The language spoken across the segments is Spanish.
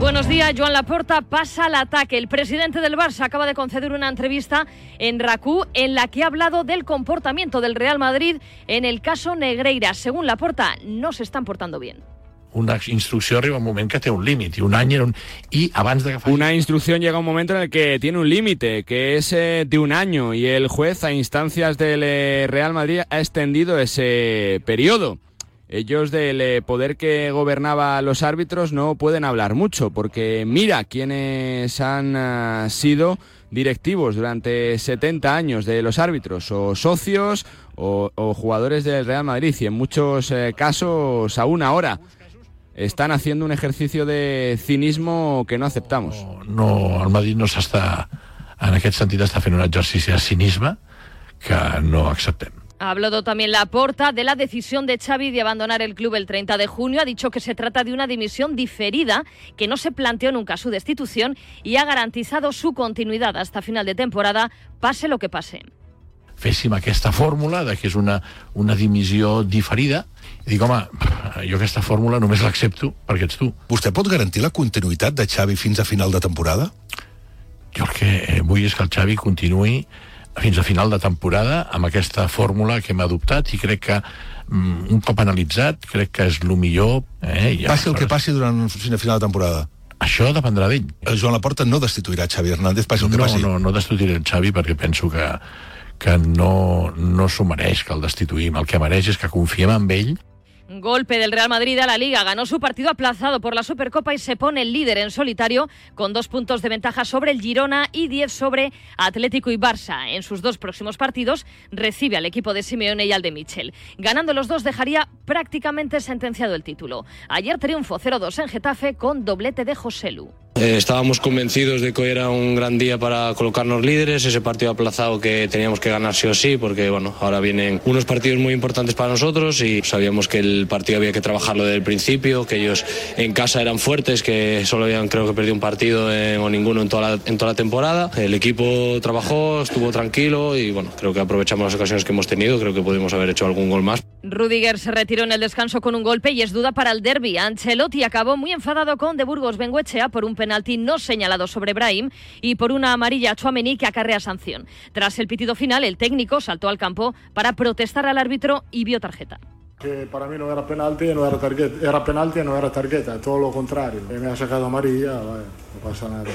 Buenos días, Joan Laporta pasa al ataque. El presidente del Barça acaba de conceder una entrevista en RACU en la que ha hablado del comportamiento del Real Madrid en el caso Negreira. Según Laporta, no se están portando bien. una instrucció arriba un moment que té un límit i un any era un... i abans de que faci... Una instrucción llega un momento en el que tiene un límite, que es eh, de un año, y el juez, a instancias del eh, Real Madrid, ha extendido ese periodo. Ellos del eh, poder que gobernaba a los árbitros no pueden hablar mucho, porque mira quiénes han ah, sido directivos durante 70 años de los árbitros, o socios o, o jugadores del Real Madrid, y en muchos eh, casos aún ahora están haciendo un ejercicio de cinismo que no aceptamos. No, el Madrid no s'està... En aquest sentit està fent un exercici de cinisme que no acceptem. Ha hablado también Laporta de la decisión de Xavi de abandonar el club el 30 de junio. Ha dicho que se trata de una dimisión diferida, que no se planteó nunca su destitución y ha garantizado su continuidad hasta final de temporada, pase lo que pase. Féssim aquesta fórmula de que és una, una dimissió diferida i dic, home, jo aquesta fórmula només l'accepto perquè ets tu. Vostè pot garantir la continuïtat de Xavi fins a final de temporada? Jo el que eh, vull és que el Xavi continuï fins a final de temporada amb aquesta fórmula que hem adoptat i crec que mm, un cop analitzat crec que és el millor eh, i Passi el que passi durant fins a final de temporada. això dependrà d'ell El Joan Laporta no destituirà Xavi Hernández, passi el que no, passi. no, no destituiré el Xavi perquè penso que, que no, no s'ho mereix que el destituïm. El que mereix és que confiem en ell Golpe del Real Madrid a la Liga. Ganó su partido aplazado por la Supercopa y se pone el líder en solitario con dos puntos de ventaja sobre el Girona y diez sobre Atlético y Barça. En sus dos próximos partidos recibe al equipo de Simeone y al de Michel. Ganando los dos dejaría prácticamente sentenciado el título. Ayer triunfo 0-2 en Getafe con doblete de Joselu. Eh, estábamos convencidos de que hoy era un gran día para colocarnos líderes, ese partido aplazado que teníamos que ganar sí o sí, porque bueno, ahora vienen unos partidos muy importantes para nosotros y sabíamos que el partido había que trabajarlo desde el principio, que ellos en casa eran fuertes, que solo habían creo que perdido un partido eh, o ninguno en toda, la, en toda la temporada. El equipo trabajó, estuvo tranquilo y bueno, creo que aprovechamos las ocasiones que hemos tenido, creo que pudimos haber hecho algún gol más. Rudiger se retiró en el descanso con un golpe y es duda para el derby. Ancelotti acabó muy enfadado con De Burgos Benguechea por un penalti no señalado sobre Brahim y por una amarilla a Chouameni que acarrea sanción. Tras el pitido final, el técnico saltó al campo para protestar al árbitro y vio tarjeta. Que para mí no era penalti y no era tarjeta, era penalti y no era tarjeta, todo lo contrario. Me ha sacado amarilla, vaya, no pasa nada.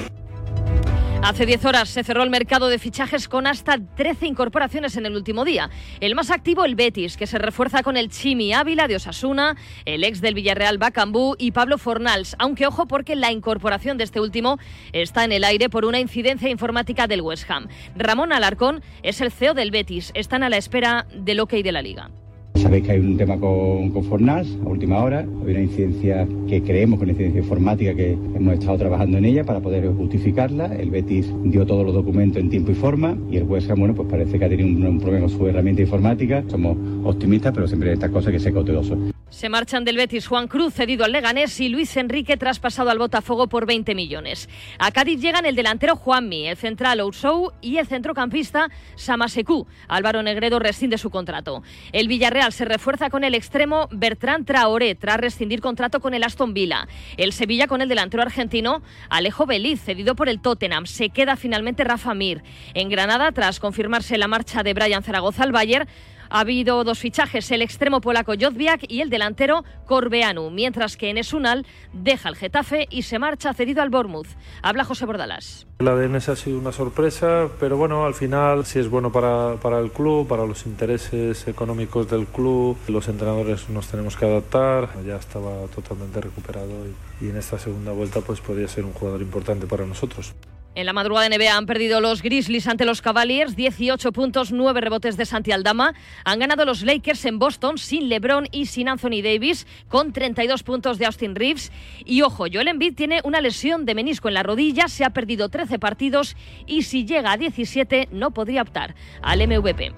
Hace 10 horas se cerró el mercado de fichajes con hasta 13 incorporaciones en el último día. El más activo, el Betis, que se refuerza con el Chimi Ávila de Osasuna, el ex del Villarreal Bacambú y Pablo Fornals. Aunque ojo porque la incorporación de este último está en el aire por una incidencia informática del West Ham. Ramón Alarcón es el CEO del Betis. Están a la espera del ok de la liga. Sabéis que hay un tema con, con Fornas a última hora. Hay una incidencia que creemos una incidencia informática que hemos estado trabajando en ella para poder justificarla. El Betis dio todos los documentos en tiempo y forma y el West Ham, bueno, pues parece que ha tenido un, problema con su herramienta informática. Somos optimistas, pero siempre en estas cosas hay que ser cautelosos. Se marchan del Betis Juan Cruz, cedido al Leganés, y Luis Enrique, traspasado al Botafogo por 20 millones. A Cádiz llegan el delantero Juanmi, el central Oussou y el centrocampista Samaseku. Álvaro Negredo rescinde su contrato. El Villarreal se refuerza con el extremo Bertrand Traoré, tras rescindir contrato con el Aston Villa. El Sevilla con el delantero argentino Alejo Beliz, cedido por el Tottenham. Se queda finalmente Rafa Mir. En Granada, tras confirmarse la marcha de Brian Zaragoza al Bayern, ha habido dos fichajes, el extremo polaco Jodwiak y el delantero Corbeanu, mientras que Enes Unal deja el Getafe y se marcha cedido al Bournemouth. Habla José Bordalas. La de ha sido una sorpresa, pero bueno, al final si es bueno para, para el club, para los intereses económicos del club, los entrenadores nos tenemos que adaptar, ya estaba totalmente recuperado y, y en esta segunda vuelta pues podría ser un jugador importante para nosotros. En la madrugada de NBA han perdido los Grizzlies ante los Cavaliers, 18 puntos, 9 rebotes de Santi Aldama. Han ganado los Lakers en Boston sin LeBron y sin Anthony Davis, con 32 puntos de Austin Reeves. Y ojo, Joel Embiid tiene una lesión de menisco en la rodilla, se ha perdido 13 partidos y si llega a 17 no podría optar al MVP.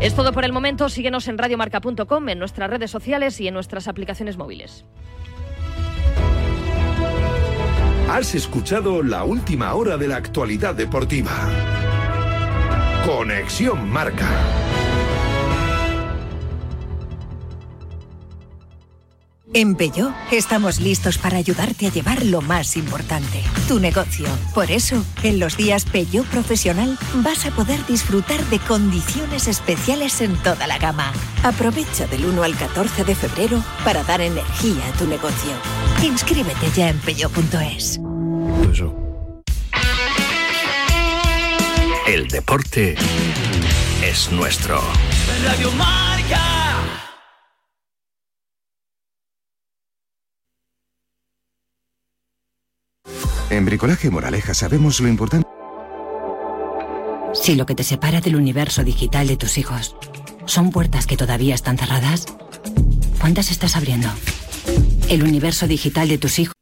Es todo por el momento, síguenos en radiomarca.com, en nuestras redes sociales y en nuestras aplicaciones móviles. Has escuchado la última hora de la actualidad deportiva. Conexión Marca. En Peugeot estamos listos para ayudarte a llevar lo más importante, tu negocio. Por eso, en los días Peugeot Profesional vas a poder disfrutar de condiciones especiales en toda la gama. Aprovecha del 1 al 14 de febrero para dar energía a tu negocio. Inscríbete ya en peugeot.es. El deporte es nuestro. Radio Marca. En Bricolaje Moraleja sabemos lo importante. Si lo que te separa del universo digital de tus hijos son puertas que todavía están cerradas, ¿cuántas estás abriendo? El universo digital de tus hijos.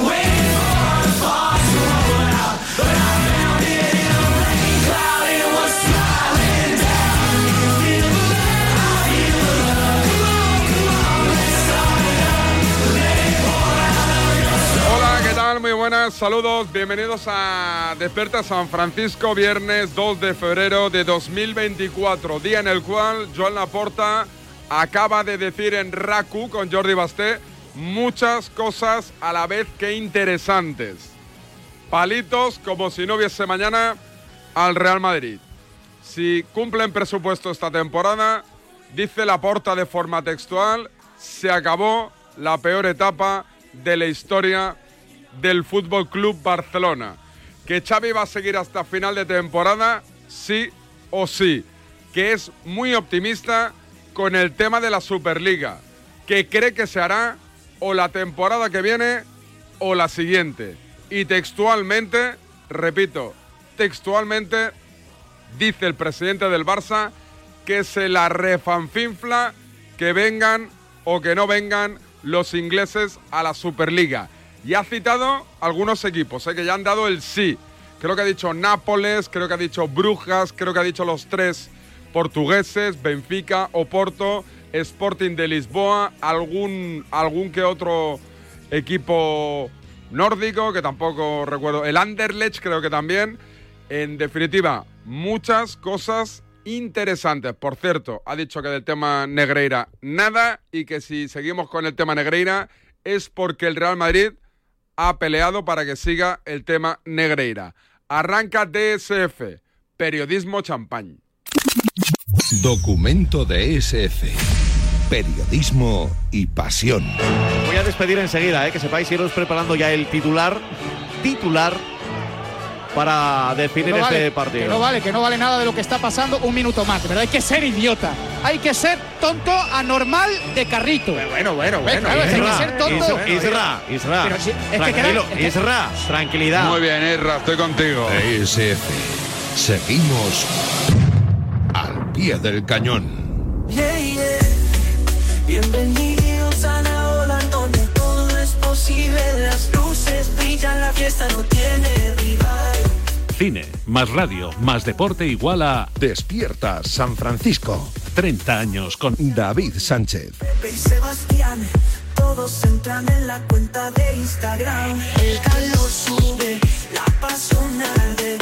Muy buenas, saludos, bienvenidos a Despierta San Francisco, viernes 2 de febrero de 2024, día en el cual Joan Laporta acaba de decir en Raku con Jordi Basté muchas cosas a la vez que interesantes. Palitos como si no hubiese mañana al Real Madrid. Si cumplen presupuesto esta temporada, dice Laporta de forma textual, se acabó la peor etapa de la historia del Fútbol Club Barcelona. Que Xavi va a seguir hasta final de temporada, sí o sí. Que es muy optimista con el tema de la Superliga. Que cree que se hará o la temporada que viene o la siguiente. Y textualmente, repito, textualmente dice el presidente del Barça que se la refanfinfla que vengan o que no vengan los ingleses a la Superliga. Y ha citado algunos equipos ¿eh? que ya han dado el sí. Creo que ha dicho Nápoles, creo que ha dicho Brujas, creo que ha dicho los tres portugueses, Benfica, Oporto, Sporting de Lisboa, algún, algún que otro equipo nórdico que tampoco recuerdo. El Anderlecht creo que también. En definitiva, muchas cosas interesantes. Por cierto, ha dicho que del tema Negreira nada y que si seguimos con el tema Negreira es porque el Real Madrid ha peleado para que siga el tema Negreira. Arranca DSF, periodismo champán. Documento de SF. Periodismo y pasión. Voy a despedir enseguida, ¿eh? que sepáis iros preparando ya el titular, titular para definir no este vale, partido. Que no vale, que no vale nada de lo que está pasando un minuto más, verdad. Hay que ser idiota. Hay que ser tonto anormal de carrito. Bueno, bueno, Eh, bueno. claro, que hay que Isra, ser tonto. Isra, Isra, Isra. Pero si- es que Tranquilo, queda- es que- Isra, tranquilidad. Muy bien, Erra, estoy contigo. DSF. Seguimos al pie del cañón. Yeah, yeah. Bienvenidos a la todo es posible. Las luces brillan, la fiesta no tiene rival. Cine, más radio, más deporte igual a Despierta San Francisco. 30 años con David Sánchez. Pepe y Sebastián, todos entran en la cuenta de Instagram. El calor sube, la pasión arde.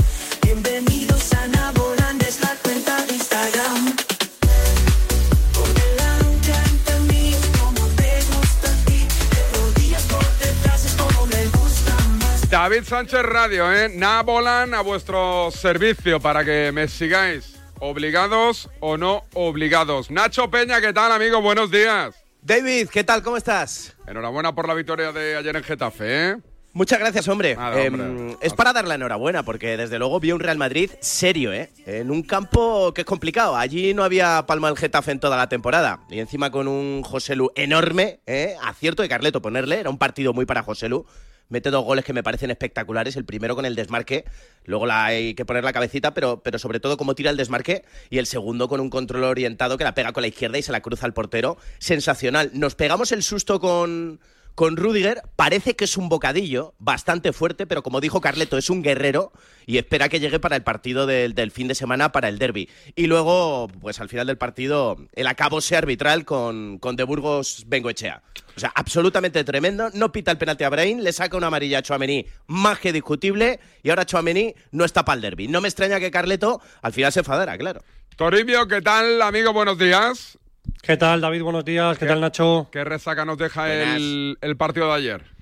David Sánchez Radio, ¿eh? Nabolan a vuestro servicio para que me sigáis. Obligados o no obligados. Nacho Peña, ¿qué tal, amigo? Buenos días. David, ¿qué tal? ¿Cómo estás? Enhorabuena por la victoria de ayer en Getafe, ¿eh? Muchas gracias, hombre. Nada, Em, es para dar la enhorabuena, porque desde luego vi un Real Madrid serio, ¿eh? En un campo que es complicado. Allí no había palma del Getafe en toda la temporada. Y encima con un José Lu enorme, ¿eh? Acierto de Carleto ponerle. Era un partido muy para José Lu. Mete dos goles que me parecen espectaculares. El primero con el desmarque, luego la hay que poner la cabecita, pero, pero sobre todo cómo tira el desmarque. Y el segundo con un control orientado que la pega con la izquierda y se la cruza al portero. Sensacional. Nos pegamos el susto con, con Rudiger. Parece que es un bocadillo bastante fuerte, pero como dijo Carleto, es un guerrero y espera que llegue para el partido del, fin de semana, para el derby. Y luego, pues al final del partido, el acabose arbitral con, con De Burgos Bengoechea. O sea, absolutamente tremendo. No pita el penalti a Brain, le saca una amarilla a Chouameni más que discutible y ahora Chouameni no está para el derby. No me extraña que Carleto al final se enfadara, claro. Toribio, ¿qué tal, amigo? Buenos días. ¿Qué tal, David? Buenos días. ¿Qué, tal, Nacho? ¿Qué resaca nos deja el, el partido de ayer?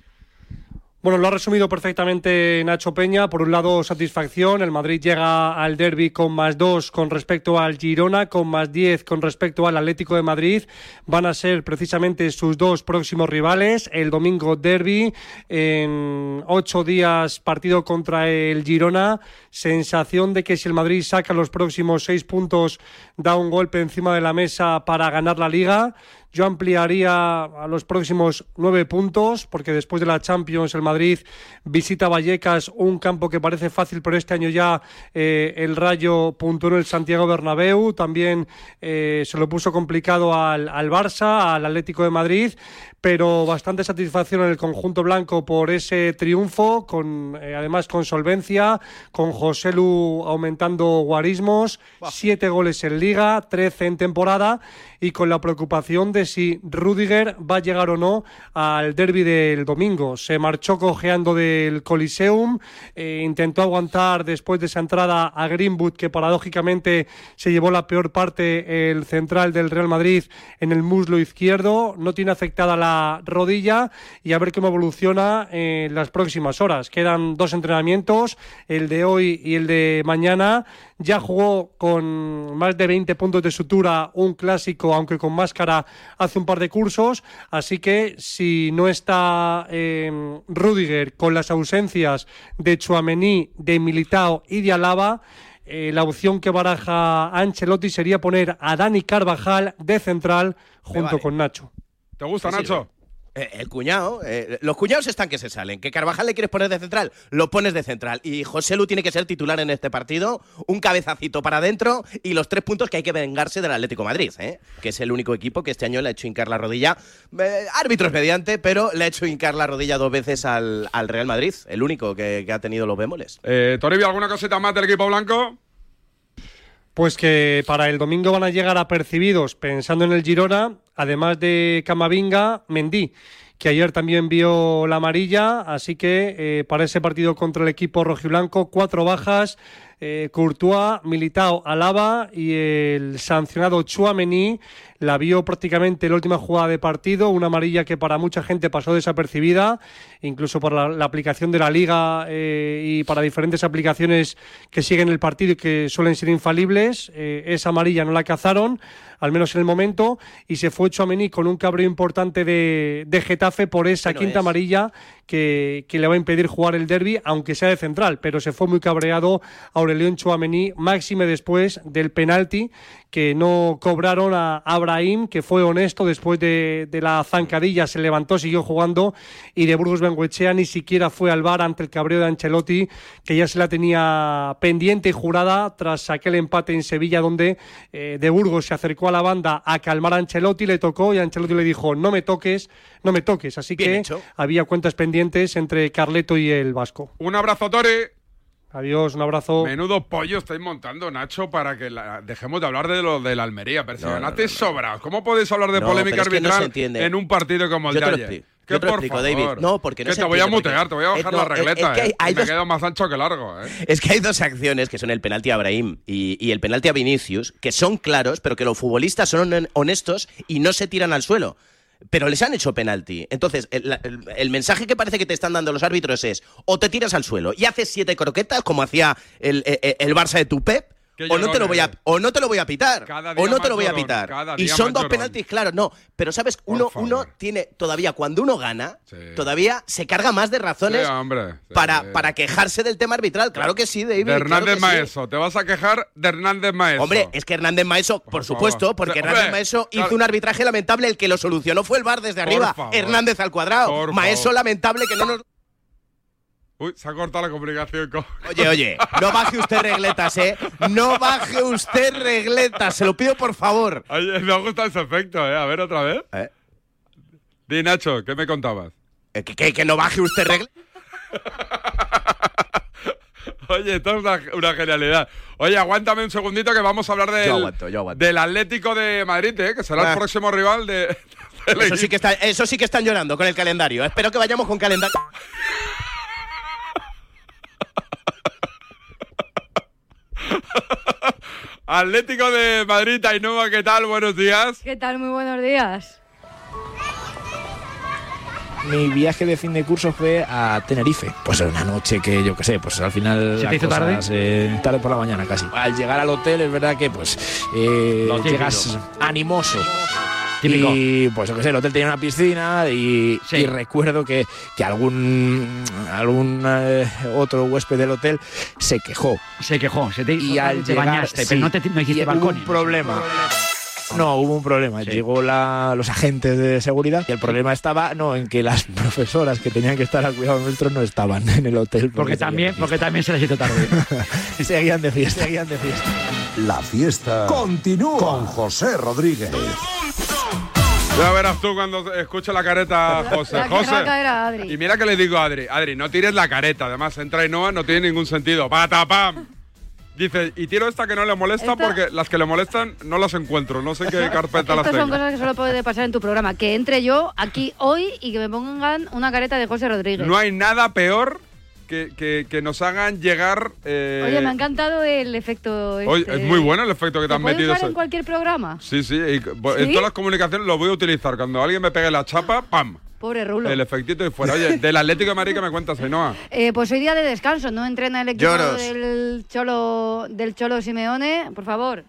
Bueno, lo ha resumido perfectamente Nacho Peña. Por un lado, satisfacción. El Madrid llega al derby con más dos con respecto al Girona, con más diez con respecto al Atlético de Madrid. Van a ser precisamente sus dos próximos rivales. El domingo derby, en ocho días partido contra el Girona. Sensación de que si el Madrid saca los próximos seis puntos, da un golpe encima de la mesa para ganar la liga. Yo ampliaría a los próximos nueve puntos, porque después de la Champions el Madrid visita Vallecas, un campo que parece fácil, pero este año ya eh, el Rayo puntuó en el Santiago Bernabéu, también eh, se lo puso complicado al, al Barça, al Atlético de Madrid, pero bastante satisfacción en el conjunto blanco por ese triunfo, con eh, además con solvencia, con José Lu aumentando guarismos, siete goles en liga, trece en temporada y con la preocupación de si Rudiger va a llegar o no al derby del domingo. Se marchó cojeando del Coliseum, eh, intentó aguantar después de esa entrada a Greenwood, que paradójicamente se llevó la peor parte el central del Real Madrid en el muslo izquierdo, no tiene afectada la rodilla y a ver cómo evoluciona en las próximas horas. Quedan dos entrenamientos, el de hoy y el de mañana. Ya jugó con más de 20 puntos de sutura un clásico, aunque con máscara, hace un par de cursos. Así que si no está eh, Rudiger con las ausencias de Chuamení, de Militao y de Alaba, eh, la opción que baraja Ancelotti sería poner a Dani Carvajal de central junto vale. con Nacho. ¿Te gusta, Sí, sí, Nacho? Eh, el cuñado, eh, los cuñados están que se salen. Que Carvajal le quieres poner de central, lo pones de central. Y José Lu tiene que ser titular en este partido, un cabezacito para adentro y los tres puntos que hay que vengarse del Atlético Madrid, ¿eh? que es el único equipo que este año le ha hecho hincar la rodilla. Eh, árbitros mediante, pero le ha hecho hincar la rodilla dos veces al, al Real Madrid, el único que, ha tenido los bemoles. Eh, Toribio, ¿alguna cosita más del equipo blanco? Pues que para el domingo van a llegar apercibidos, pensando en el Girona, además de Camavinga, Mendy, que ayer también vio la amarilla, así que eh, para ese partido contra el equipo rojiblanco, cuatro bajas, eh, Courtois, Militao, Alaba y el sancionado Chuamení la vio prácticamente en la última jugada de partido, una amarilla que para mucha gente pasó desapercibida, incluso por la, la aplicación de la liga eh, y para diferentes aplicaciones que siguen el partido y que suelen ser infalibles. Eh, esa amarilla no la cazaron, al menos en el momento, y se fue Chuamení con un cabreo importante de, de Getafe por esa quinta es. amarilla que, que le va a impedir jugar el derby, aunque sea de central, pero se fue muy cabreado Aurelión Chuamení, máxime después del penalti que no cobraron a Abraham, que fue honesto después de, de la zancadilla, se levantó, siguió jugando y de Burgos Benguechea ni siquiera fue al bar ante el cabreo de Ancelotti, que ya se la tenía pendiente y jurada tras aquel empate en Sevilla donde eh, de Burgos se acercó a la banda a calmar a Ancelotti, le tocó y Ancelotti le dijo no me toques, no me toques, así Bien que hecho. había cuentas pendientes entre Carleto y el Vasco. Un abrazo, Tori. Adiós, un abrazo. Menudo pollo estáis montando, Nacho, para que la- dejemos de hablar de lo de la Almería. Pero si No, no, sobra. ¿Cómo podéis hablar de No, polémica no arbitral entiende. en un partido como el Yo de ayer? Yo te lo por explico, favor. David. No, porque no que se te voy a mutear, te voy a bajar Eh, la no, es- regleta, es que hay- eh. hay Y me dos- quedo más ancho que largo, eh. Es que hay dos acciones que son el penalti a Abraham y, y el penalti a Vinicius, que son claros, pero que los futbolistas son hon- honestos y no se tiran al suelo. Pero les han hecho penalti. Entonces, el, el- el mensaje que parece que te están dando los árbitros es o te tiras al suelo y haces siete croquetas, como hacía el, el- el Barça de tu Pep, o no te lo voy a llorones. o no te lo voy a pitar o no te lo voy a pitar. Y son dos penaltis claros, no, pero sabes, uno uno tiene todavía cuando uno gana, todavía se carga más de razones Sí, hombre. sí, para, para quejarse del tema arbitral. Claro que sí, David. De claro Hernández. Maeso. Te vas a quejar de Hernández Maeso. Hombre, es que Hernández Maeso, por, supuesto, porque Hombre, Hernández Maeso hizo claro. un arbitraje lamentable, el que lo solucionó fue el VAR desde Por arriba. favor. Hernández al cuadrado. Por Maeso favor. lamentable que no nos... Uy, se ha cortado la comunicación con... Oye, oye, no baje usted regletas, ¿eh? No baje usted regletas, se lo pido por favor. Oye, me ha gustado ese efecto, ¿eh? A ver, otra vez. Di, Nacho, ¿qué me contabas? Eh, ¿Que, que, que no baje usted regletas? Oye, esto es una, una genialidad. Oye, aguántame un segundito que vamos a hablar del, Yo aguanto, yo aguanto. del Atlético de Madrid, ¿eh? que será Ah. el próximo rival de... del Eso sí, que está, eso sí que están llorando con el calendario. Espero que vayamos con calendario. Atlético de Madrid, Ainhoa, ¿qué tal? Buenos días. ¿Qué tal? Muy buenos días. Mi viaje de fin de curso fue a Tenerife. Pues una noche que yo qué sé, pues al final. ¿Se te hizo eh, tarde por la mañana casi. Al llegar al hotel es verdad que pues eh, llegas animoso. Típico. Y pues yo qué sé, el hotel tenía una piscina y, Sí. y recuerdo que, que algún algún eh, otro huésped del hotel se quejó. Se quejó, se te, Y al te llegar, bañaste, sí, pero no, te, no hiciste balcón. un problema. No, hubo un problema. Llegó la, los agentes de seguridad y el problema estaba no en que las profesoras que tenían que estar al cuidado nuestro no estaban en el hotel. Porque también, porque también se les hizo tarde. seguían de fiesta, seguían de fiesta. La fiesta continúa con José Rodríguez. Ya verás tú cuando escuche la careta, José. José. Adri. Y mira que le digo a Adri, Adri, no tires la careta. Además, entra Ainhoa, no tiene ningún sentido. ¡Patapam! Dice, y tiro esta que no le molesta Esta- porque las que le molestan no las encuentro. No sé en qué carpeta las Estas son tengo. cosas que solo puede pasar en tu programa. Que entre yo aquí hoy y que me pongan una careta de José Rodríguez. No hay nada peor que, que- que nos hagan llegar... eh, Oye, me ha encantado el efecto. oye, este. es muy bueno el efecto que te ¿Se han metido. usar en cualquier programa? Sí, sí, y en todas las comunicaciones lo voy a utilizar. Cuando alguien me pegue la chapa, ¡pam! Pobre Rulo. El efectito y fuera. Oye, del Atlético de Madrid que me cuentas, Ainhoa. Eh, pues hoy día de descanso, no entrena el equipo Lloros. del Cholo, del Cholo Simeone. Por favor,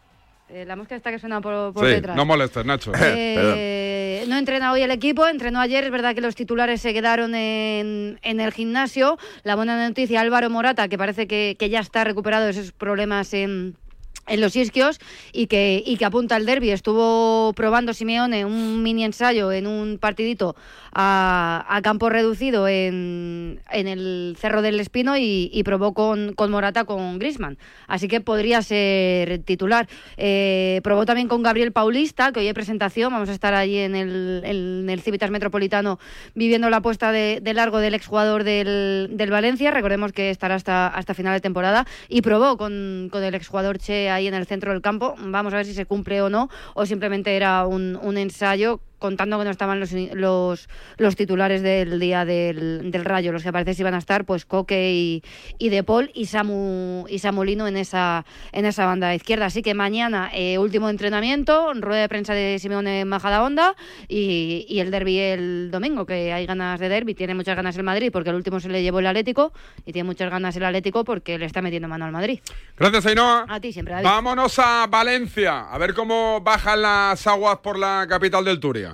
eh, la mosca está que suena por, por sí, detrás. no molestes, Nacho. Eh, no entrena hoy el equipo, entrenó ayer. Es verdad que los titulares se quedaron en, en el gimnasio. La buena noticia, Álvaro Morata, que parece que, que ya está recuperado de esos problemas en, en los isquios y que, y que apunta al derby. Estuvo probando Simeone un mini ensayo en un partidito a, a campo reducido en, en el Cerro del Espino y, y probó con, con Morata con Grisman. Así que podría ser titular. Eh, probó también con Gabriel Paulista, que hoy hay presentación. Vamos a estar allí en el, en el Civitas Metropolitano viviendo la puesta de, de largo del exjugador del, del Valencia. Recordemos que estará hasta, hasta final de temporada. Y probó con, con el exjugador Che ahí en el centro del campo. Vamos a ver si se cumple o no, o simplemente era un, un ensayo contando que no estaban los, los, los titulares del día del, del Rayo, los que parece que iban a estar, pues Coque y, y De Paul y Samu, y Samulino en esa, en esa banda izquierda. Así que mañana, eh, último entrenamiento, rueda de prensa de Simeone Majadahonda y, y el derby el domingo, que hay ganas de derby, tiene muchas ganas el Madrid, porque el último se le llevó el Atlético, y tiene muchas ganas el Atlético porque le está metiendo mano al Madrid. Gracias, Ainhoa. A ti siempre, David. Vámonos a Valencia, a ver cómo bajan las aguas por la capital del Turia.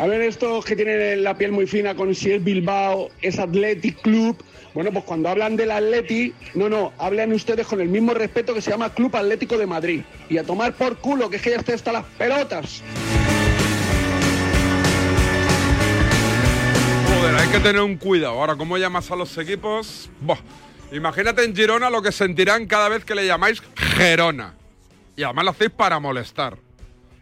Hablan estos que tienen la piel muy fina con si es Bilbao, es Athletic Club. Bueno, pues cuando hablan del Atleti, no, no, hablan ustedes con el mismo respeto que se llama Club Atlético de Madrid. Y a tomar por culo, que es que ya está hasta las pelotas. Joder, hay que tener un cuidado. Ahora, ¿cómo llamas a los equipos? Imagínate en Girona lo que sentirán cada vez que le llamáis Gerona. Y además lo hacéis para molestar.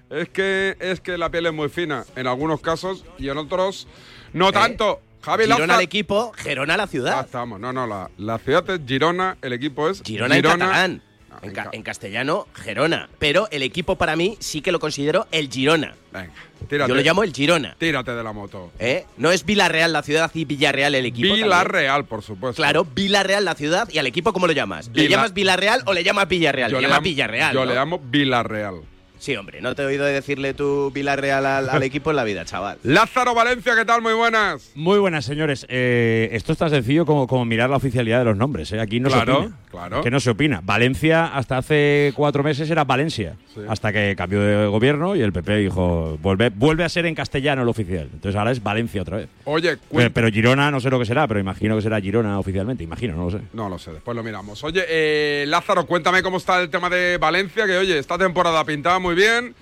Es que, es que la piel es muy fina en algunos casos y en otros no tanto. Javi Girona Laza- el equipo, Gerona la Ah, ciudad. estamos. No, no, la, la ciudad es Girona, el equipo es Girona, en catalán. En, ca- en castellano, Gerona. Pero el equipo para mí sí que lo considero el Girona. Venga, tírate. Yo lo llamo el Girona. Tírate de la moto. ¿eh? No es Villarreal la ciudad y Villarreal el equipo. Villarreal, por supuesto. Claro, Villarreal la ciudad y al equipo ¿cómo lo llamas? ¿Le Vila- llamas Villarreal o le llamas Villarreal? Yo le llamo- Villarreal. Yo ¿no? le llamo Villarreal. Sí, hombre, no te he oído decirle tú Villarreal al, al equipo en la vida, chaval. Lázaro Valencia, ¿qué tal? Muy buenas. Muy buenas, señores. Eh, esto es tan sencillo como, como mirar la oficialidad de los nombres. ¿eh? Aquí no Claro, se opina. claro. Que no se opina. Valencia hasta hace cuatro meses era Valencia. Hasta que cambió de gobierno y el PP dijo, vuelve, vuelve a ser en castellano el oficial. Entonces ahora es Valencia otra vez. Oye, Pero, cuenta- pero Girona no sé lo que será, pero imagino que será Girona oficialmente. Imagino, no lo sé. No lo sé, después lo miramos. Oye, eh, Lázaro, cuéntame cómo está el tema de Valencia, que oye, esta temporada pintaba muy bien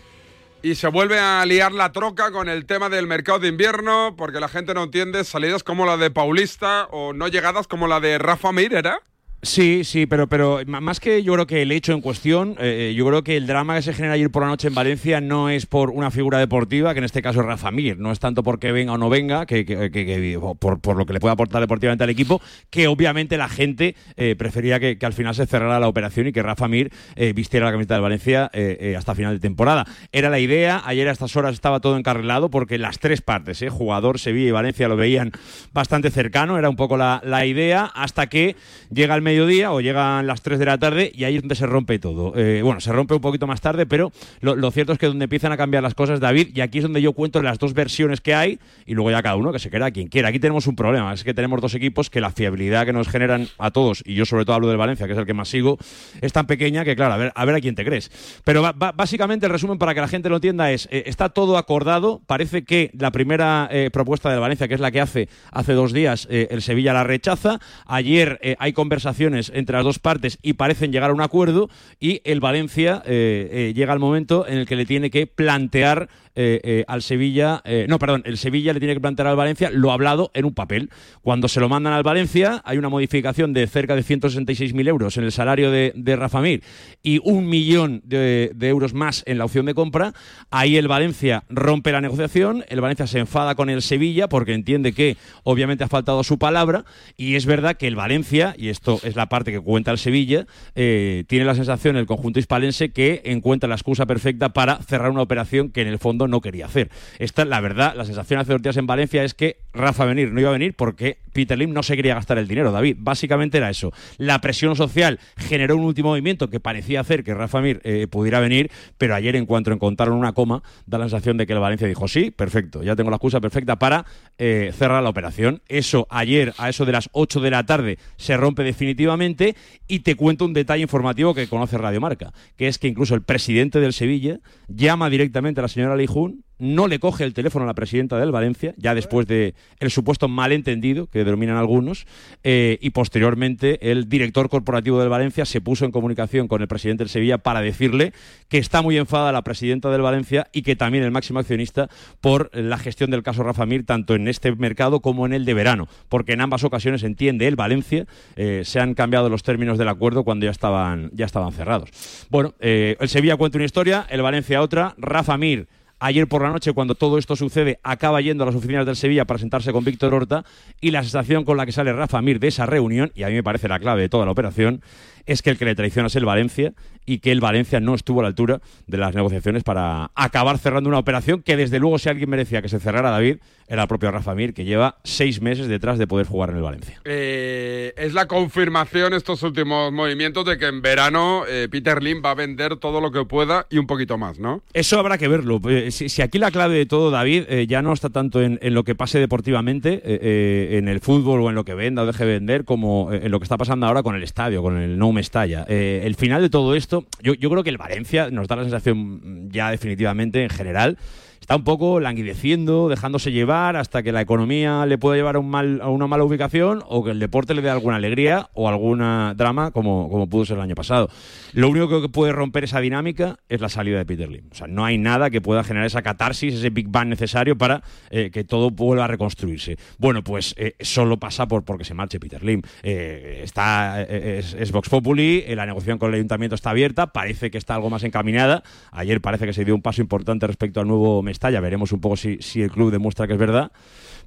y se vuelve a liar la troca con el tema del mercado de invierno, porque la gente no entiende salidas como la de Paulista o no llegadas como la de Rafa Mir, ¿era? Sí, sí, pero, pero más que yo creo que el hecho en cuestión, eh, yo creo que el drama que se genera ayer por la noche en Valencia no es por una figura deportiva, que en este caso es Rafa Mir, no es tanto porque venga o no venga, que, que- que- que- o por, por lo que le puede aportar deportivamente al equipo, que obviamente la gente eh, prefería que, al final se cerrara la operación y que Rafa Mir eh, vistiera la camiseta del Valencia eh, eh, hasta final de temporada. Era la idea, ayer a estas horas estaba todo encarrilado porque las tres partes, eh, jugador, Sevilla y Valencia, lo veían bastante cercano, era un poco la, la idea, hasta que llega el mediodía o llegan las 3 de la tarde y ahí es donde se rompe todo. Eh, bueno, se rompe un poquito más tarde, pero lo, cierto es que donde empiezan a cambiar las cosas, David, y aquí es donde yo cuento las dos versiones que hay y luego ya cada uno que se queda quien quiera. Aquí tenemos un problema, es que tenemos dos equipos que la fiabilidad que nos generan a todos, y yo sobre todo hablo del Valencia, que es el que más sigo, es tan pequeña que, claro, a ver a, ver a quién te crees. Pero ba- básicamente el resumen para que la gente lo entienda es, eh, está todo acordado, parece que la primera eh, propuesta del Valencia, que es la que hace hace dos días, el Sevilla la rechaza, ayer hay conversaciones entre las dos partes y parecen llegar a un acuerdo y el Valencia eh, eh, llega al momento en el que le tiene que plantear eh, eh, al Sevilla, eh, no, perdón, el Sevilla le tiene que plantear al Valencia lo hablado en un papel. Cuando se lo mandan al Valencia, hay una modificación de cerca de 166.000 euros en el salario de, de Rafa Mir y un millón de, de euros más en la opción de compra. Ahí el Valencia rompe la negociación, el Valencia se enfada con el Sevilla porque entiende que obviamente ha faltado su palabra y es verdad que el Valencia, y esto es la parte que cuenta el Sevilla, tiene la sensación el conjunto hispalense que encuentra la excusa perfecta para cerrar una operación que en el fondo no quería hacer. Esta, la verdad, la sensación hace dos días en Valencia es que Rafa venir no iba a venir porque Peter Lim no se quería gastar el dinero, David. Básicamente era eso. La presión social generó un último movimiento que parecía hacer que Rafa Mir eh, pudiera venir, pero ayer en cuanto encontraron una coma, da la sensación de que el Valencia dijo, sí, perfecto, ya tengo la excusa perfecta para eh, cerrar la operación. Eso ayer, a eso de las 8 de la tarde, se rompe definitivamente y te cuento un detalle informativo que conoce Radio Marca, que es que incluso el presidente del Sevilla llama directamente a la señora Leijun no le coge el teléfono a la presidenta del Valencia, ya después de el supuesto malentendido que denominan algunos, eh, y posteriormente el director corporativo del Valencia se puso en comunicación con el presidente del Sevilla para decirle que está muy enfadada la presidenta del Valencia y que también el máximo accionista por la gestión del caso Rafa Mir, tanto en este mercado como en el de verano, porque en ambas ocasiones entiende el Valencia, eh, se han cambiado los términos del acuerdo cuando ya estaban, ya estaban cerrados. Bueno, eh, el Sevilla cuenta una historia, el Valencia otra, Rafa Mir Ayer por la noche, cuando todo esto sucede, acaba yendo a las oficinas del Sevilla para sentarse con Víctor Horta y la sensación con la que sale Rafa Mir de esa reunión, y a mí me parece la clave de toda la operación, es que el que le traiciona es el Valencia y que el Valencia no estuvo a la altura de las negociaciones para acabar cerrando una operación que desde luego si alguien merecía que se cerrara David era el propio Rafa Mir que lleva seis meses detrás de poder jugar en el Valencia. Eh, es la confirmación estos últimos movimientos de que en verano eh, Peter Lim va a vender todo lo que pueda y un poquito más, ¿no? Eso habrá que verlo. Eh, Si, si aquí la clave de todo, David, eh, ya no está tanto en, en lo que pase deportivamente, eh, eh, en el fútbol o en lo que venda o deje de vender, como en lo que está pasando ahora con el estadio, con el No Mestalla. El final de todo esto, yo, yo creo que el Valencia nos da la sensación ya definitivamente en general. Está un poco languideciendo, dejándose llevar hasta que la economía le pueda llevar a, un mal, a una mala ubicación o que el deporte le dé alguna alegría o alguna drama como, pudo ser el año pasado. Lo único que puede romper esa dinámica es la salida de Peter Lim. O sea, no hay nada que pueda generar esa catarsis, ese Big Bang necesario para eh, que todo vuelva a reconstruirse. Bueno, pues eh, solo pasa por porque se marche Peter Lim. Eh, está, es, es Vox Populi, la negociación con el ayuntamiento está abierta, parece que está algo más encaminada. Ayer parece que se dio un paso importante respecto al nuevo Mestalla. Veremos un poco si, si el club demuestra que es verdad.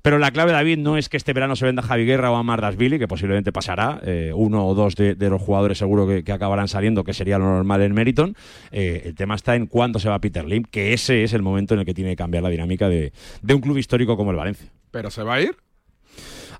Pero la clave, David, no es que este verano se venda Javi Guerra o a Mardasvili, que posiblemente pasará. eh, uno o dos de, los jugadores seguro que, que acabarán saliendo, que sería lo normal en Meriton. Eh, el tema está en cuándo se va Peter Lim, que ese es el momento en el que tiene que cambiar la dinámica de, de un club histórico como el Valencia. ¿Pero se va a ir?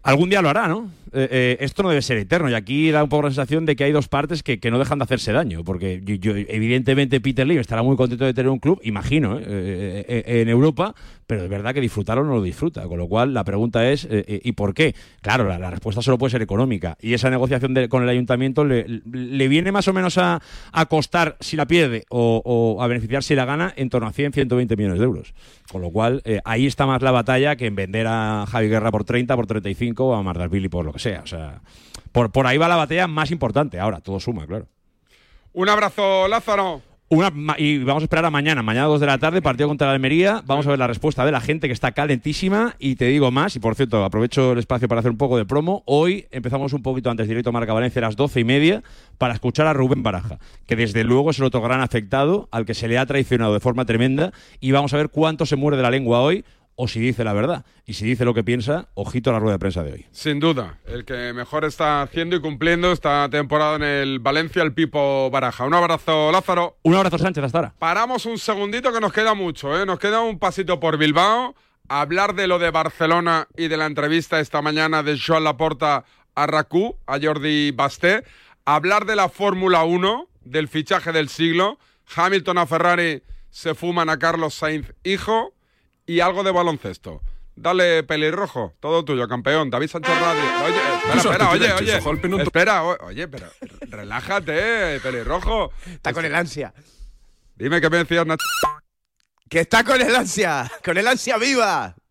Algún día lo hará, ¿no? eh, eh, esto no debe ser eterno. Y aquí da un poco la sensación de que hay dos partes que, que no dejan de hacerse daño. Porque yo, yo- evidentemente Peter Lim estará muy contento de tener un club, imagino, eh, en Europa, pero es verdad que disfrutarlo no lo disfruta. Con lo cual la pregunta es, ¿y por qué? Claro, la, respuesta solo puede ser económica. Y esa negociación de- con el ayuntamiento le, le viene más o menos a, a costar si la pierde o, o a beneficiar si la gana en torno a 100, 120 millones de euros. Con lo cual, ahí está más la batalla que en vender a Javi Guerra por 30, por 35 o a Mardasvili por lo que sea. O sea, por, por ahí va la batalla más importante. Ahora, todo suma, claro. Un abrazo, Lázaro. Una, y vamos a esperar a mañana, mañana 2 de la tarde, partido contra la Almería. Vamos a ver la respuesta de la gente que está calentísima. Y te digo más, y por cierto, aprovecho el espacio para hacer un poco de promo. Hoy empezamos un poquito antes directo Marca Valencia a las 12 y media para escuchar a Rubén Baraja, que desde luego es el otro gran afectado al que se le ha traicionado de forma tremenda. Y vamos a ver cuánto se muere de la lengua hoy o si dice la verdad. Y si dice lo que piensa, ojito a la rueda de prensa de hoy. Sin duda, el que mejor está haciendo y cumpliendo esta temporada en el Valencia, el Pipo Baraja. Un abrazo, Lázaro. Un abrazo, Sánchez, hasta ahora. Paramos un segundito que nos queda mucho, ¿eh? Nos queda un pasito por Bilbao, hablar de lo de Barcelona y de la entrevista esta mañana de Joan Laporta a Racú, a Jordi Basté, hablar de la Fórmula 1, del fichaje del siglo, Hamilton a Ferrari se fuman a Carlos Sainz hijo y algo de baloncesto. Dale, pelirrojo, todo tuyo, campeón. David Sánchez Radio. Oye, espera, espera, oye, oye. Espera, oye, pero relájate, pelirrojo. Está con el ansia. Dime qué me decías, Nacho. Que está con el ansia. Con el ansia viva.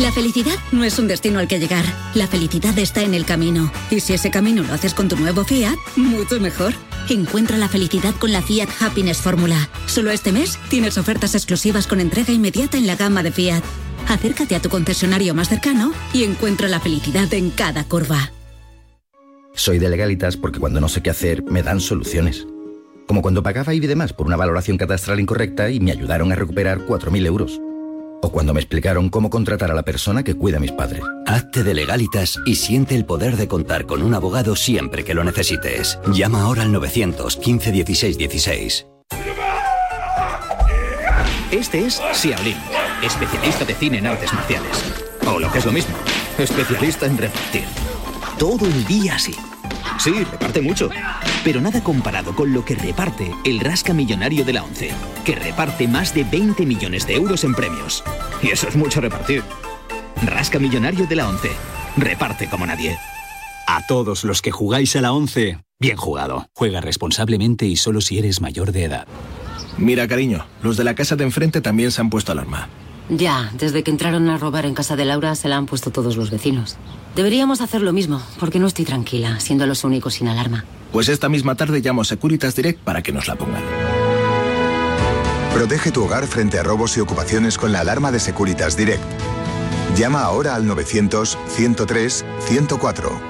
La felicidad no es un destino al que llegar. La felicidad está en el camino. Y si ese camino lo haces con tu nuevo Fiat, mucho mejor. Encuentra la felicidad con la Fiat Happiness Fórmula. Solo este mes tienes ofertas exclusivas con entrega inmediata en la gama de Fiat. Acércate a tu concesionario más cercano y encuentra la felicidad en cada curva. Soy de legalitas porque cuando no sé qué hacer me dan soluciones. Como cuando pagaba IBI de más por una valoración catastral incorrecta y me ayudaron a recuperar 4.000 euros. O cuando me explicaron cómo contratar a la persona que cuida a mis padres. Hazte de legalitas y siente el poder de contar con un abogado siempre que lo necesites. Llama ahora al 915 16 16. Este es Xiaolin, especialista de cine en artes marciales. O lo que es lo mismo, especialista en repartir. Todo el día así. Sí, reparte mucho. Pero nada comparado con lo que reparte el Rasca Millonario de la ONCE, que reparte más de 20 millones de euros en premios. Y eso es mucho repartir. Rasca Millonario de la ONCE. Reparte como nadie. A todos los que jugáis a la 11, bien jugado. Juega responsablemente y solo si eres mayor de edad. Mira, cariño, los de la casa de enfrente también se han puesto alarma. Ya, desde que entraron a robar en casa de Laura se la han puesto todos los vecinos. Deberíamos hacer lo mismo, porque no estoy tranquila, siendo los únicos sin alarma. Pues esta misma tarde llamo a Securitas Direct para que nos la pongan. Protege tu hogar frente a robos y ocupaciones con la alarma de Securitas Direct. Llama ahora al 900-103-104.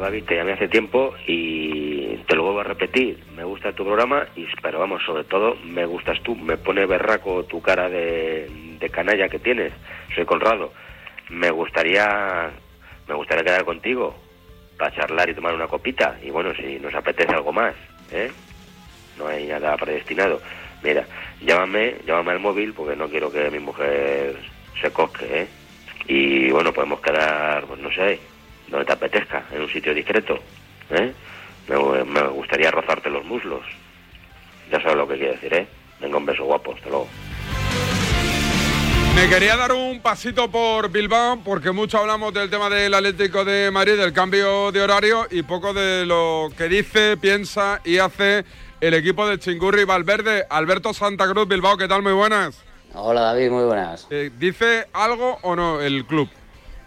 David, te llamé hace tiempo y te lo vuelvo a repetir. Me gusta tu programa, y, pero vamos, sobre todo me gustas tú. Me pone berraco tu cara de, canalla que tienes. Soy Conrado. Me gustaría, me gustaría quedar contigo para charlar y tomar una copita. Y bueno, si nos apetece algo más, ¿eh? No hay nada predestinado. Mira, llámame, llámame al móvil porque no quiero que mi mujer se cosque, ¿eh? Y bueno, podemos quedar, pues no sé, donde te apetezca, en un sitio discreto. ¿eh? Me, me gustaría rozarte los muslos. Ya sabes lo que quiere decir, ¿eh? Venga, un beso guapo, hasta luego. Me quería dar un pasito por Bilbao porque mucho hablamos del tema del Atlético de Madrid, del cambio de horario y poco de lo que dice, piensa y hace el equipo de Chingurri Valverde. Alberto Santa Cruz, Bilbao, ¿qué tal? Muy buenas. Hola David, muy buenas. Eh, ¿Dice algo o no el club?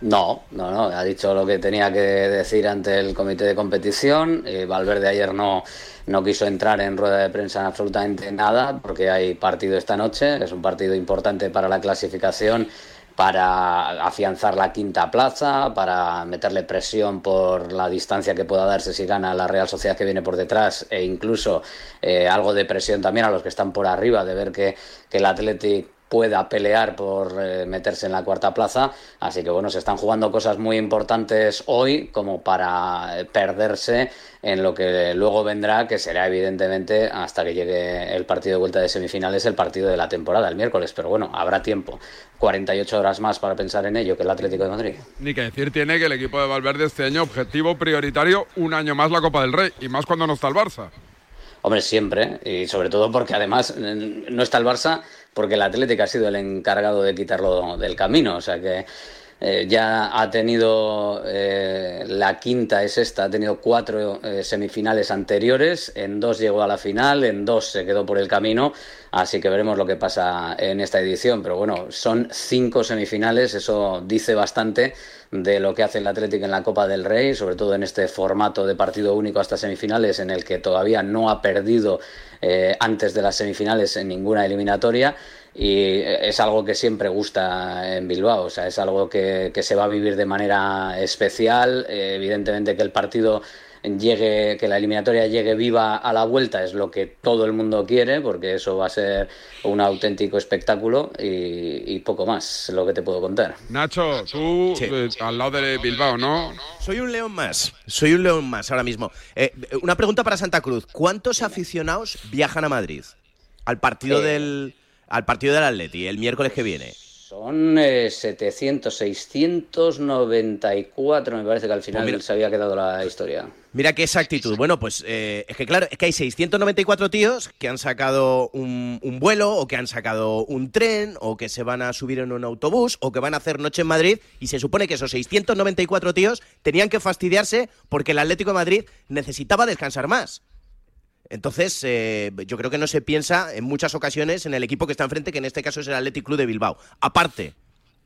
No, no, no, ha dicho lo que tenía que decir ante el comité de competición. Eh, Valverde ayer no, no quiso entrar en rueda de prensa en absolutamente nada porque hay partido esta noche, es un partido importante para la clasificación para afianzar la quinta plaza, para meterle presión por la distancia que pueda darse si gana la Real Sociedad que viene por detrás e incluso eh, algo de presión también a los que están por arriba de ver que, que el Athletic pueda pelear por eh, meterse en la cuarta plaza. Así que bueno, se están jugando cosas muy importantes hoy como para eh, perderse en lo que luego vendrá, que será evidentemente hasta que llegue el partido de vuelta de semifinales, el partido de la temporada, el miércoles. Pero bueno, habrá tiempo. 48 horas más para pensar en ello que el Atlético de Madrid. Ni que decir tiene que el equipo de Valverde este año objetivo prioritario un año más la Copa del Rey y más cuando no está el Barça. Hombre, siempre, y sobre todo porque además no está el Barça, porque el Atlético ha sido el encargado de quitarlo del camino, o sea que eh, ya ha tenido eh, la quinta es esta, ha tenido cuatro eh, semifinales anteriores, en dos llegó a la final, en dos se quedó por el camino, así que veremos lo que pasa en esta edición, pero bueno, son cinco semifinales, eso dice bastante de lo que hace el Atlético en la Copa del Rey, sobre todo en este formato de partido único hasta semifinales en el que todavía no ha perdido eh, antes de las semifinales en ninguna eliminatoria. Y es algo que siempre gusta en Bilbao, o sea, es algo que, que se va a vivir de manera especial, eh, evidentemente que el partido llegue, que la eliminatoria llegue viva a la vuelta es lo que todo el mundo quiere, porque eso va a ser un auténtico espectáculo y, y poco más lo que te puedo contar. Nacho, tú eh, al lado de Bilbao, ¿no? Soy un león más. Soy un león más ahora mismo. Eh, una pregunta para Santa Cruz. ¿Cuántos aficionados viajan a Madrid al partido Eh. del al partido del Atleti el miércoles que viene? Son eh, 700, 694, me parece que al final Pues mira. se había quedado la historia. Mira qué exactitud. Bueno, pues eh, es que claro, es que hay 694 tíos que han sacado un, vuelo o que han sacado un tren o que se van a subir en un autobús o que van a hacer noche en Madrid y se supone que esos 694 tíos tenían que fastidiarse porque el Atlético de Madrid necesitaba descansar más. Entonces, eh, yo creo que no se piensa en muchas ocasiones en el equipo que está enfrente, que en este caso es el Athletic Club de Bilbao. Aparte,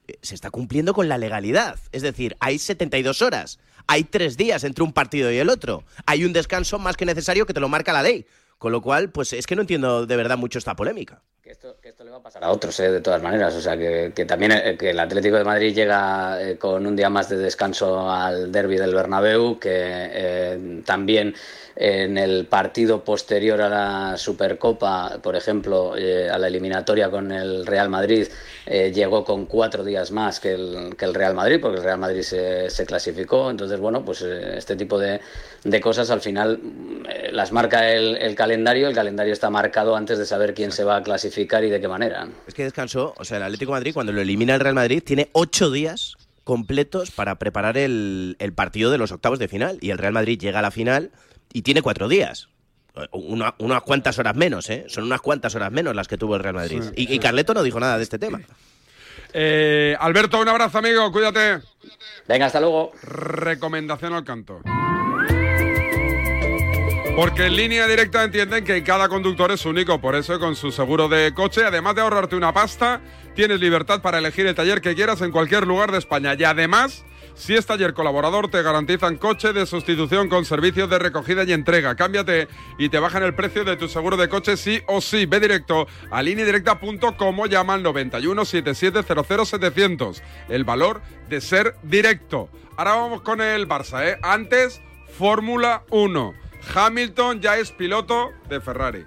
eh, se está cumpliendo con la legalidad. Es decir, hay 72 horas, hay tres días entre un partido y el otro. Hay un descanso más que necesario que te lo marca la ley. Con lo cual, pues es que no entiendo de verdad mucho esta polémica. Para otros, eh, de todas maneras. O sea, que, que también eh, que el Atlético de Madrid llega eh, con un día más de descanso al derby del Bernabéu, que eh, también en el partido posterior a la Supercopa, por ejemplo, eh, a la eliminatoria con el Real Madrid, eh, llegó con cuatro días más que el, que el Real Madrid, porque el Real Madrid se, se clasificó. Entonces, bueno, pues este tipo de, de cosas al final las marca el, el calendario. El calendario está marcado antes de saber quién se va a clasificar y de qué manera. Es que descansó, o sea, el Atlético de Madrid, cuando lo elimina el Real Madrid, tiene ocho días completos para preparar el, el partido de los octavos de final. Y el Real Madrid llega a la final y tiene cuatro días. Una- unas cuantas horas menos, ¿eh? Son unas cuantas horas menos las que tuvo el Real Madrid. Sí, y, sí. y Carleto no dijo nada de este tema. Eh, Alberto, un abrazo, amigo, cuídate. Venga, hasta luego. Recomendación al canto. Porque en línea directa entienden que cada conductor es único, por eso con su seguro de coche, además de ahorrarte una pasta, tienes libertad para elegir el taller que quieras en cualquier lugar de España. Y además, si es taller colaborador, te garantizan coche de sustitución con servicios de recogida y entrega. Cámbiate y te bajan el precio de tu seguro de coche sí o sí. Ve directo a lineadirecta.com o llama al 91 77 00 700. El valor de ser directo. Ahora vamos con el Barça, ¿eh? Antes, Fórmula 1. Hamilton ya es piloto de Ferrari.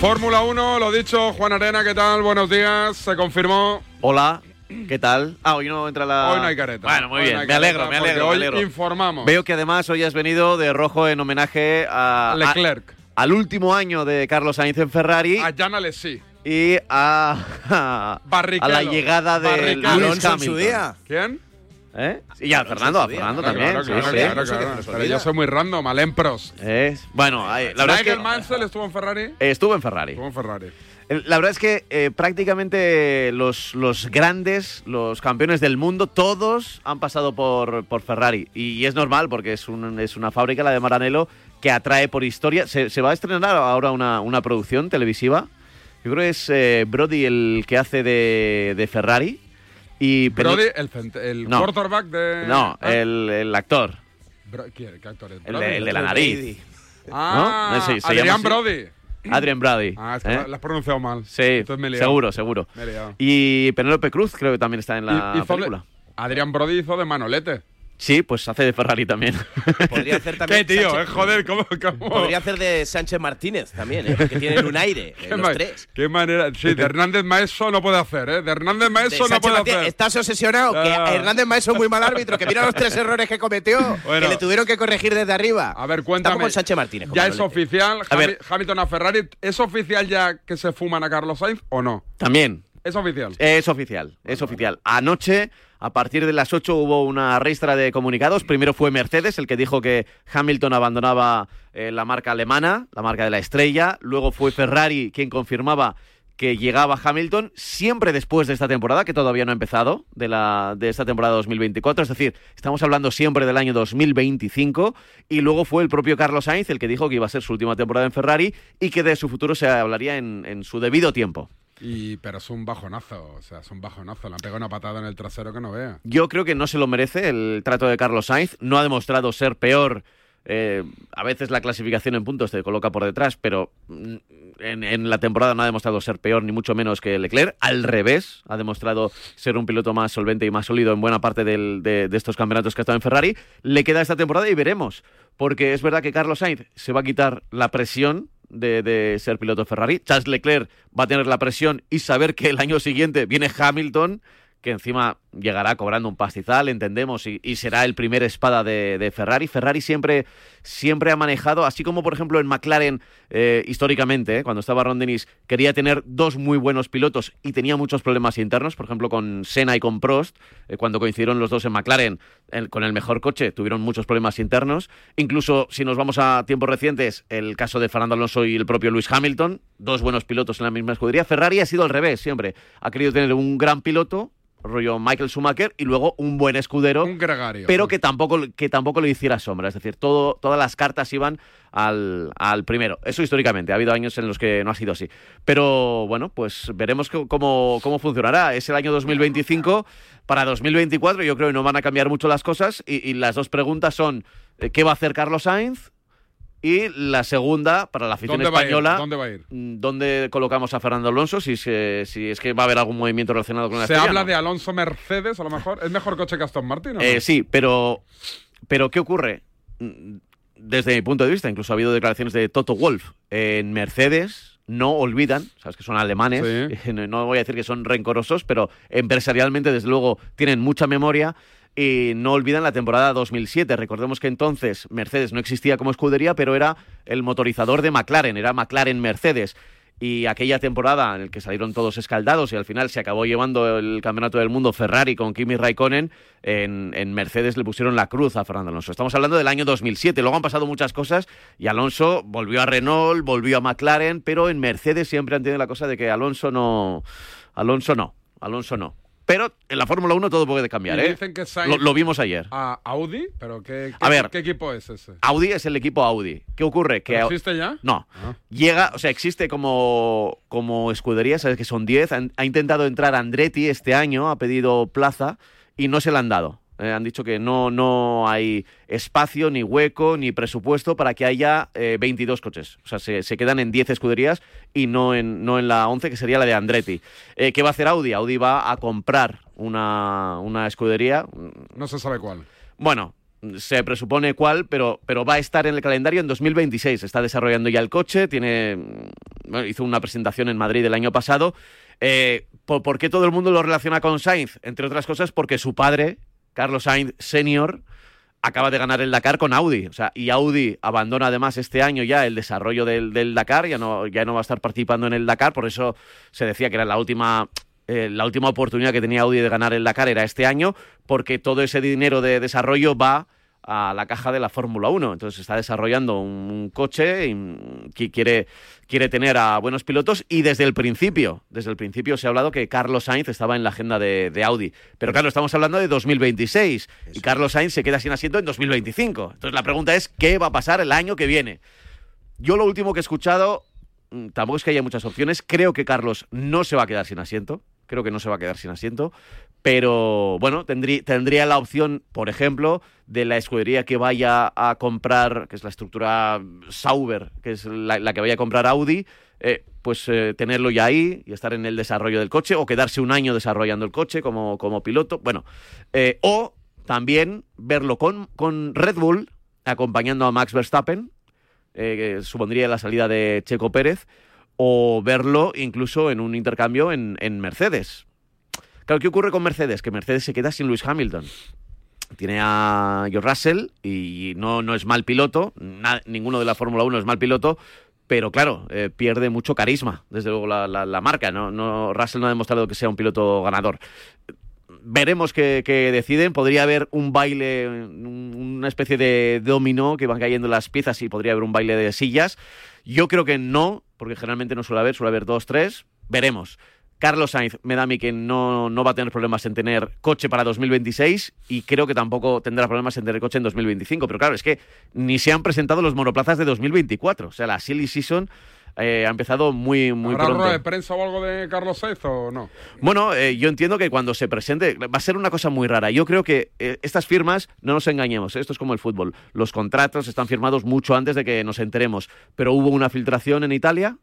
Fórmula 1, lo dicho, Juan Arena, ¿qué tal? Buenos días, se confirmó. Hola, ¿qué tal? Ah, hoy no entra la. Hoy no hay careta. Bueno, muy Hoy bien, no me alegro, me alegro. me hoy alegro. informamos. Veo que además hoy has venido de rojo en homenaje a. Leclerc. a- al último año de Carlos Sainz en Ferrari. A Jan Alesi. Y a. a, la llegada de. Lewis Hamilton. ¿Quién? ¿Eh? Y ya, Fernando, a Fernando también. Claro, sí, claro, sí. claro, claro. Pero yo soy muy random, Alempros. Es- Bueno, ahí- la verdad es que Mansell estuvo en Ferrari. eh, estuvo en Ferrari. Estuvo en Ferrari. El- La verdad es que eh, prácticamente los, los grandes, los campeones del mundo, todos han pasado por, por Ferrari. Y, es normal porque es, un- es una fábrica, la de Maranello, que atrae por historia. Se, se va a estrenar ahora una, una producción televisiva. Yo creo que es eh, Brody el que hace de, de Ferrari. Y Brody, el, el No. quarterback de. No, Ah, el, el actor. Bro- ¿quién? ¿Qué actor es? El Brody. de, el de la nariz. Ah, ¿No? Sí, se Adrián llama. Brody. Adrian Brody. Ah, es que ¿eh? lo has pronunciado mal. Sí, Entonces me he liado. seguro, seguro. Me he liado. Y Penélope Cruz creo que también está en la Y- de- película. Adrián Brody hizo de Manolete. Sí, pues hace de Ferrari también. Podría hacer también. ¿Qué tío? Sánchez- Eh, joder, ¿cómo, cómo? Podría hacer de Sánchez Martínez también, ¿eh? Que tienen un aire, eh, los tres. qué manera. Sí, de Hernández Maestro no puede hacer, ¿eh? De Hernández De Maestro no puede Martínez, hacer. Estás obsesionado, que Ah. Hernández Maestro es muy mal árbitro, que mira los tres errores que cometió, Bueno. que le tuvieron que corregir desde arriba. A ver, cuéntame. Estamos con Sánchez Martínez. Ya es oficial. A Hami- ver. Hamilton a Ferrari. ¿Es oficial ya que se fuman a Carlos Sainz o no? También. Es oficial. Es oficial, es oficial. Anoche, a partir de las 8, hubo una reistra de comunicados. Primero fue Mercedes, el que dijo que Hamilton abandonaba eh, la marca alemana, la marca de la estrella. Luego fue Ferrari quien confirmaba que llegaba Hamilton siempre después de esta temporada, que todavía no ha empezado, de, la, de esta temporada 2024. Es decir, estamos hablando siempre del año 2025. Y luego fue el propio Carlos Sainz el que dijo que iba a ser su última temporada en Ferrari y que de su futuro se hablaría en, en su debido tiempo. Y, pero es un bajonazo. O sea, es un bajonazo. Le han pegado una patada en el trasero que no vea. Yo creo que no se lo merece el trato de Carlos Sainz. No ha demostrado ser peor. Eh, a veces la clasificación en puntos te coloca por detrás, pero mm, en, la temporada no ha demostrado ser peor, ni mucho menos que Leclerc. Al revés, ha demostrado ser un piloto más solvente y más sólido en buena parte de, de estos campeonatos que ha estado en Ferrari. Le queda esta temporada y veremos. Porque es verdad que Carlos Sainz se va a quitar la presión de, de ser piloto Ferrari. Charles Leclerc va a tener la presión y saber que el año siguiente viene Hamilton, que encima llegará cobrando un pastizal, entendemos, y, será el primer espada de, Ferrari. Ferrari siempre, siempre ha manejado, así como por ejemplo en McLaren, eh, históricamente, eh, cuando estaba Ron Dennis, quería tener dos muy buenos pilotos y tenía muchos problemas internos, por ejemplo con Senna y con Prost, eh, cuando coincidieron los dos en McLaren con el mejor coche, tuvieron muchos problemas internos. Incluso si nos vamos a tiempos recientes, el caso de Fernando Alonso y el propio Lewis Hamilton, dos buenos pilotos en la misma escudería. Ferrari ha sido al revés siempre. Ha querido tener un gran piloto, rollo Michael Schumacher, y luego un buen escudero. Un gregario. Pero que tampoco, que tampoco le hiciera sombra. Es decir, todo, todas las cartas iban al, al primero. Eso históricamente. Ha habido años en los que no ha sido así. Pero bueno, pues veremos cómo, cómo funcionará. Es el año 2025. Para 2024 yo creo que no van a cambiar mucho las cosas. Y, y las dos preguntas son, eh, ¿qué va a hacer Carlos Sainz? Y la segunda, para la afición española, ¿Dónde va a ir? mm, ¿dónde colocamos a Fernando Alonso? Si, se- si es que va a haber algún movimiento relacionado con la Se estrella, habla ¿no? de Alonso Mercedes, a lo mejor. ¿Es mejor coche que Aston Martin? o no? Eh, sí, pero, pero ¿qué ocurre? Mm, Desde mi punto de vista, incluso ha habido declaraciones de Toto Wolf en Mercedes. No olvidan, sabes que son alemanes, no voy a decir que son rencorosos, pero empresarialmente, desde luego, tienen mucha memoria y no olvidan la temporada 2007. Recordemos que entonces Mercedes no existía como escudería, pero era el motorizador de McLaren, era McLaren Mercedes. Y aquella temporada en la que salieron todos escaldados y al final se acabó llevando el campeonato del mundo Ferrari con Kimi Raikkonen, en, en Mercedes le pusieron la cruz a Fernando Alonso. Estamos hablando del año 2007. Luego han pasado muchas cosas y Alonso volvió a Renault, volvió a McLaren, pero en Mercedes siempre han tenido la cosa de que Alonso no. Alonso no. Alonso no. Pero en la Fórmula 1 todo puede cambiar, ¿eh? dicen que Sainz- Lo, lo vimos ayer. A Audi, pero ¿qué, qué- A ver. ¿qué equipo es ese? Audi es el equipo Audi. ¿Qué ocurre? Que ¿Pero Au- existe ya? No. Ah. Llega, o sea, existe como, como escudería, sabes que son 10. Han- Ha, intentado entrar Andretti este año, ha pedido plaza y no se la han dado. Eh, han dicho que no, no hay espacio, ni hueco, ni presupuesto para que haya eh, 22 coches. O sea, se, se quedan en 10 escuderías y no en, no en la 11, que sería la de Andretti. Eh, ¿Qué va a hacer Audi? Audi va a comprar una, una escudería. No se sabe cuál. Bueno, se presupone cuál, pero, pero va a estar en el calendario en 2026. Está desarrollando ya el coche, tiene, bueno, hizo una presentación en Madrid el año pasado. Eh, ¿por, por qué todo el mundo lo relaciona con Sainz? Entre otras cosas porque su padre, Carlos Sainz Senior, acaba de ganar el Dakar con Audi. O sea, y Audi abandona además este año ya el desarrollo del, Dakar, ya no, ya no va a estar participando en el Dakar, por eso se decía que era la última eh, la última oportunidad que tenía Audi de ganar en Dakar era este año, porque todo ese dinero de desarrollo va a la caja de la Fórmula 1. Entonces está desarrollando un coche y que quiere, quiere tener a buenos pilotos y desde el principio, desde el principio se ha hablado que Carlos Sainz estaba en la agenda de, de Audi. Pero claro, estamos hablando de 2026 y Carlos Sainz se queda sin asiento en 2025. Entonces la pregunta es, ¿qué va a pasar el año que viene? Yo lo último que he escuchado, mm, tampoco es que haya muchas opciones, creo que Carlos no se va a quedar sin asiento, creo que no se va a quedar sin asiento, pero bueno, tendría, la opción, por ejemplo, de la escudería que vaya a comprar, que es la estructura Sauber, que es la, que vaya a comprar Audi, eh, pues eh, tenerlo ya ahí y estar en el desarrollo del coche, o quedarse un año desarrollando el coche como, piloto, bueno, eh, o también verlo con, Red Bull, acompañando a Max Verstappen, eh, que supondría la salida de Checo Pérez, o verlo incluso en un intercambio en Mercedes. Claro, ¿qué ocurre con Mercedes? Que Mercedes se queda sin Lewis Hamilton. Tiene a George Russell y no, no es mal piloto, ninguno de la Fórmula 1 es mal piloto, pero claro, eh, pierde mucho carisma, desde luego la, marca. ¿no? Russell no ha demostrado que sea un piloto ganador. Veremos qué, deciden. Podría haber un baile, un- una especie de dominó que van cayendo las piezas y podría haber un baile de sillas. Yo creo que no, porque generalmente no suele haber, suele haber dos, tres. Veremos. Carlos Sainz me da a mí que no, no va a tener problemas en tener coche para 2026 y creo que tampoco tendrá problemas en tener coche en 2025. Pero claro, es que ni se han presentado los monoplazas de 2024. O sea, la silly season eh, ha empezado muy, muy ¿Habrá pronto. de prensa o algo de Carlos Sainz o no? Bueno, eh, yo entiendo que cuando se presente va a ser una cosa muy rara. Yo creo que eh, estas firmas, no nos engañemos, esto es como el fútbol. Los contratos están firmados mucho antes de que nos enteremos. Pero hubo una filtración en Italia,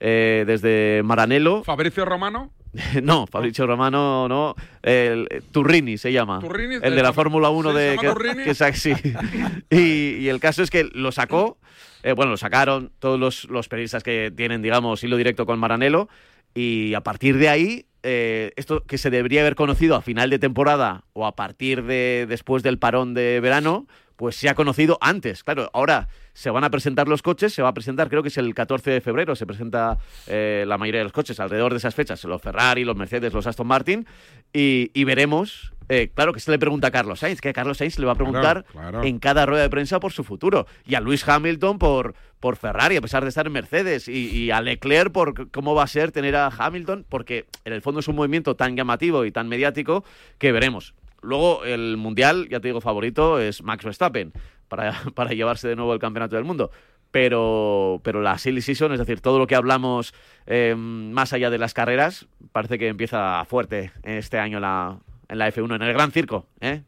eh, desde Maranello. ¿Fabricio Romano? no, Fabricio Romano, no. El, eh, Turrini se llama. Turrini, el de la Fórmula 1 ¿sí, se de. que- Turrini? que y, y el caso es que lo sacó. eh, bueno, lo sacaron todos los, los periodistas que tienen, digamos, hilo directo con Maranello. Y a partir de ahí, eh, esto que se debería haber conocido a final de temporada o a partir de después del parón de verano, pues se ha conocido antes. Claro, ahora se van a presentar los coches, se va a presentar, creo que es el 14 de febrero, se presenta eh, la mayoría de los coches alrededor de esas fechas, los Ferrari, los Mercedes, los Aston Martin, y, y veremos. eh, claro que se le pregunta a Carlos Sainz, que a Carlos Sainz le va a preguntar Claro, claro. en cada rueda de prensa por su futuro. Y a Luis Hamilton por, por Ferrari, a pesar de estar en Mercedes. Y, y a Leclerc por cómo va a ser tener a Hamilton, porque en el fondo es un movimiento tan llamativo y tan mediático que veremos. Luego, el mundial, ya te digo, favorito es Max Verstappen para, para llevarse de nuevo el campeonato del mundo. Pero, pero la silly season, es decir, todo lo que hablamos eh, más allá de las carreras, parece que empieza fuerte este año en la, en la F1, en el Gran Circo. ¿eh?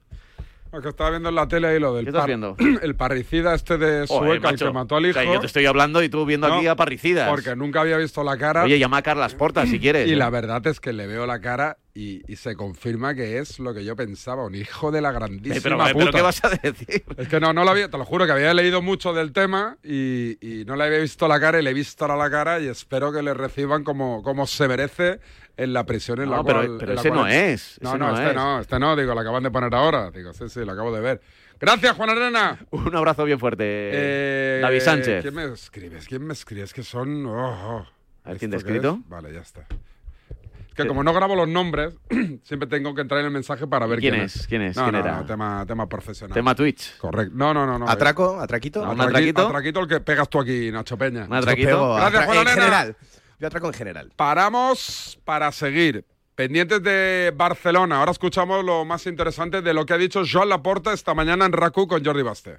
Que estaba viendo en la tele ahí lo del ¿Qué estás par- viendo? el parricida este de Sueca, que mató al hijo. O sea, yo te estoy hablando y tú viendo aquí a parricidas. Porque nunca había visto la cara. Oye, llama a Carlas Portas si quieres. Y ¿eh? la verdad es que le veo la cara y, y se confirma que es lo que yo pensaba, un hijo de la grandísima pero, puta. pero ¿qué vas a decir? Es que no, no lo había, te lo juro que había leído mucho del tema y, y no le había visto la cara y le he visto ahora la cara y espero que le reciban como, como se merece en la prisión en la No, pero- cual. pero en la ese cual- no es, No, ese no, no este es. no, este no, digo, lo acaban de poner ahora. Digo, sí, sí, lo acabo de ver. Gracias, Juan Arena. Un abrazo bien fuerte, Eh, David Sánchez. ¿Quién me escribes? ¿Quién me escribes? Que son. oh, oh. A ver, ¿quién te ha ¿Esto qué escrito? es? Vale, ya está. Que como no grabo los nombres, siempre tengo que entrar en el mensaje para ver ¿Quién quién, es? ¿Quién es? No, ¿Quién no, era? no, tema, tema profesional. Tema Twitch. Correcto. No, no, no. no ¿Atraco? ¿Atraquito? No, ¿Un atraqui- atraquito? atraquito el que pegas tú aquí, Nacho Peña. ¿Un atraquito? Gracias, Juan en general. Yo atraco en general. Paramos para seguir. Pendientes de Barcelona. Ahora escuchamos lo más interesante de lo que ha dicho Joan Laporta esta mañana en RACU con Jordi Basté.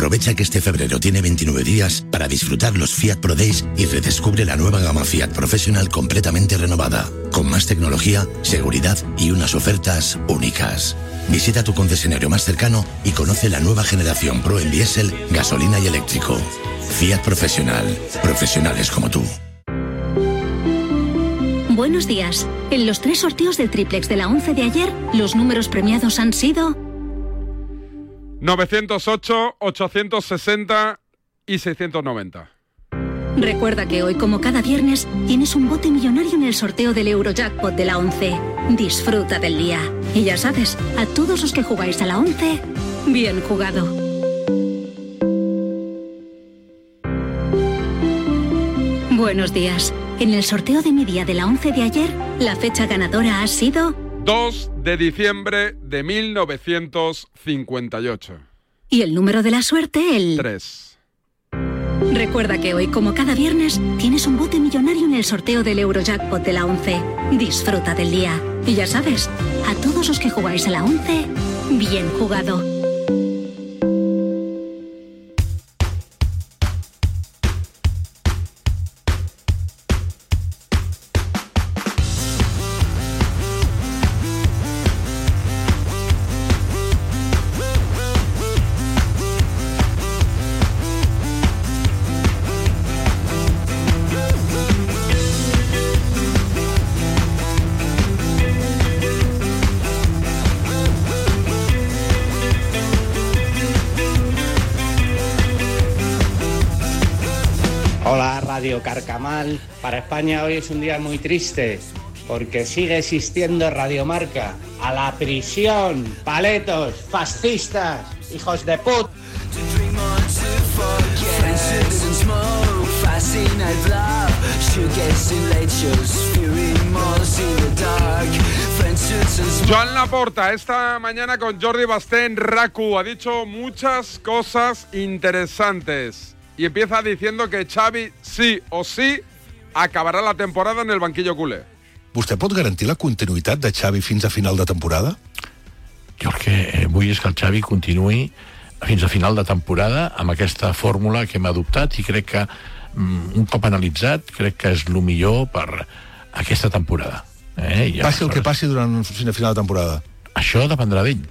Aprovecha que este febrero tiene 29 días para disfrutar los Fiat Pro Days y redescubre la nueva gama Fiat Professional completamente renovada, con más tecnología, seguridad y unas ofertas únicas. Visita tu concesionario más cercano y conoce la nueva generación Pro en diésel, gasolina y eléctrico. Fiat Professional. Profesionales como tú. Buenos días. En los tres sorteos del triplex de la 11 de ayer, los números premiados han sido 908, 860 y 690. Recuerda que hoy, como cada viernes, tienes un bote millonario en el sorteo del Eurojackpot de la 11. Disfruta del día. Y ya sabes, a todos los que jugáis a la 11, bien jugado. Buenos días. En el sorteo de mi día de la 11 de ayer, la fecha ganadora ha sido 2 de diciembre de 1958. y el número de la suerte el 3. Recuerda que hoy, como cada viernes, tienes un bote millonario en el sorteo del Eurojackpot de la 11. Disfruta del día. Y ya sabes, a todos los que jugáis a la 11, bien jugado. Radio Carcamal. Para España hoy es un día muy triste porque sigue existiendo Radiomarca. A la prisión, paletos, fascistas, hijos de puta. Joan Laporta, esta mañana con Jordi Basté en Raku, ha dicho muchas cosas interesantes. Y empieza diciendo que Xavi sí o sí acabarà la temporada en el banquillo culé. Vostè pot garantir la continuïtat de Xavi fins a final de temporada? Jo el que eh, vull és que el Xavi continuï fins a final de temporada amb aquesta fórmula que hem adoptat i crec que mm, un cop analitzat crec que és el millor per aquesta temporada. Eh? I Passi el que passi durant fins a final de temporada. Això dependrà d'ell.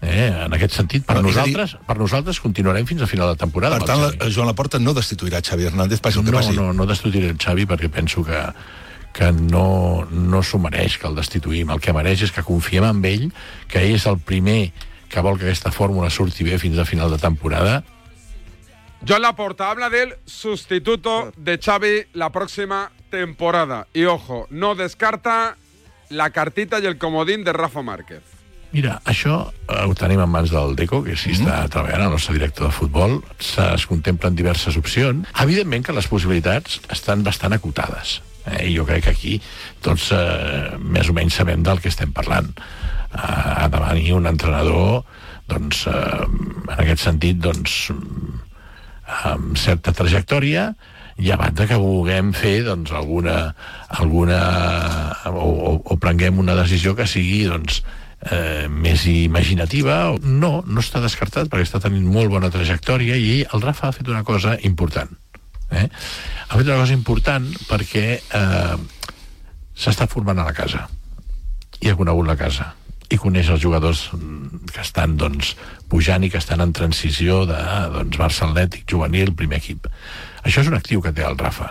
Eh? En aquest sentit, per, Però, a dir- nosaltres, per nosaltres continuarem fins a final de temporada. Per tant, la, Joan Laporta no destituirà Xavi Hernández, passi el que no, passi. No, no destituiré el Xavi perquè penso que, que no, no s'ho mereix que el destituïm. El que mereix és que confiem en ell, que ell és el primer que vol que aquesta fórmula surti bé fins a final de temporada. Joan Laporta habla del sustituto de Xavi la próxima temporada. Y ojo, no descarta la cartita y el comodín de Rafa Márquez. Mira, això eh, ho tenim en mans del Deco, que s'hi està treballant, el nostre director de futbol. Se- Es contemplen diverses opcions. Evidentment que les possibilitats estan bastant acotades. Eh? I jo crec que aquí tots eh, més o menys sabem del que estem parlant. Eh, ha de venir un entrenador doncs, eh, en aquest sentit doncs, amb certa trajectòria llevat de que vulguem fer doncs, alguna, alguna o, o, o prenguem una decisió que sigui doncs, eh, més imaginativa no, no està descartat perquè està tenint molt bona trajectòria i el Rafa ha fet una cosa important eh? ha fet una cosa important perquè eh, s'està formant a la casa i ha conegut la casa i coneix els jugadors mm, que estan doncs, pujant i que estan en transició de doncs, Barça Atlètic, juvenil, primer equip. Això és un actiu que té el Rafa.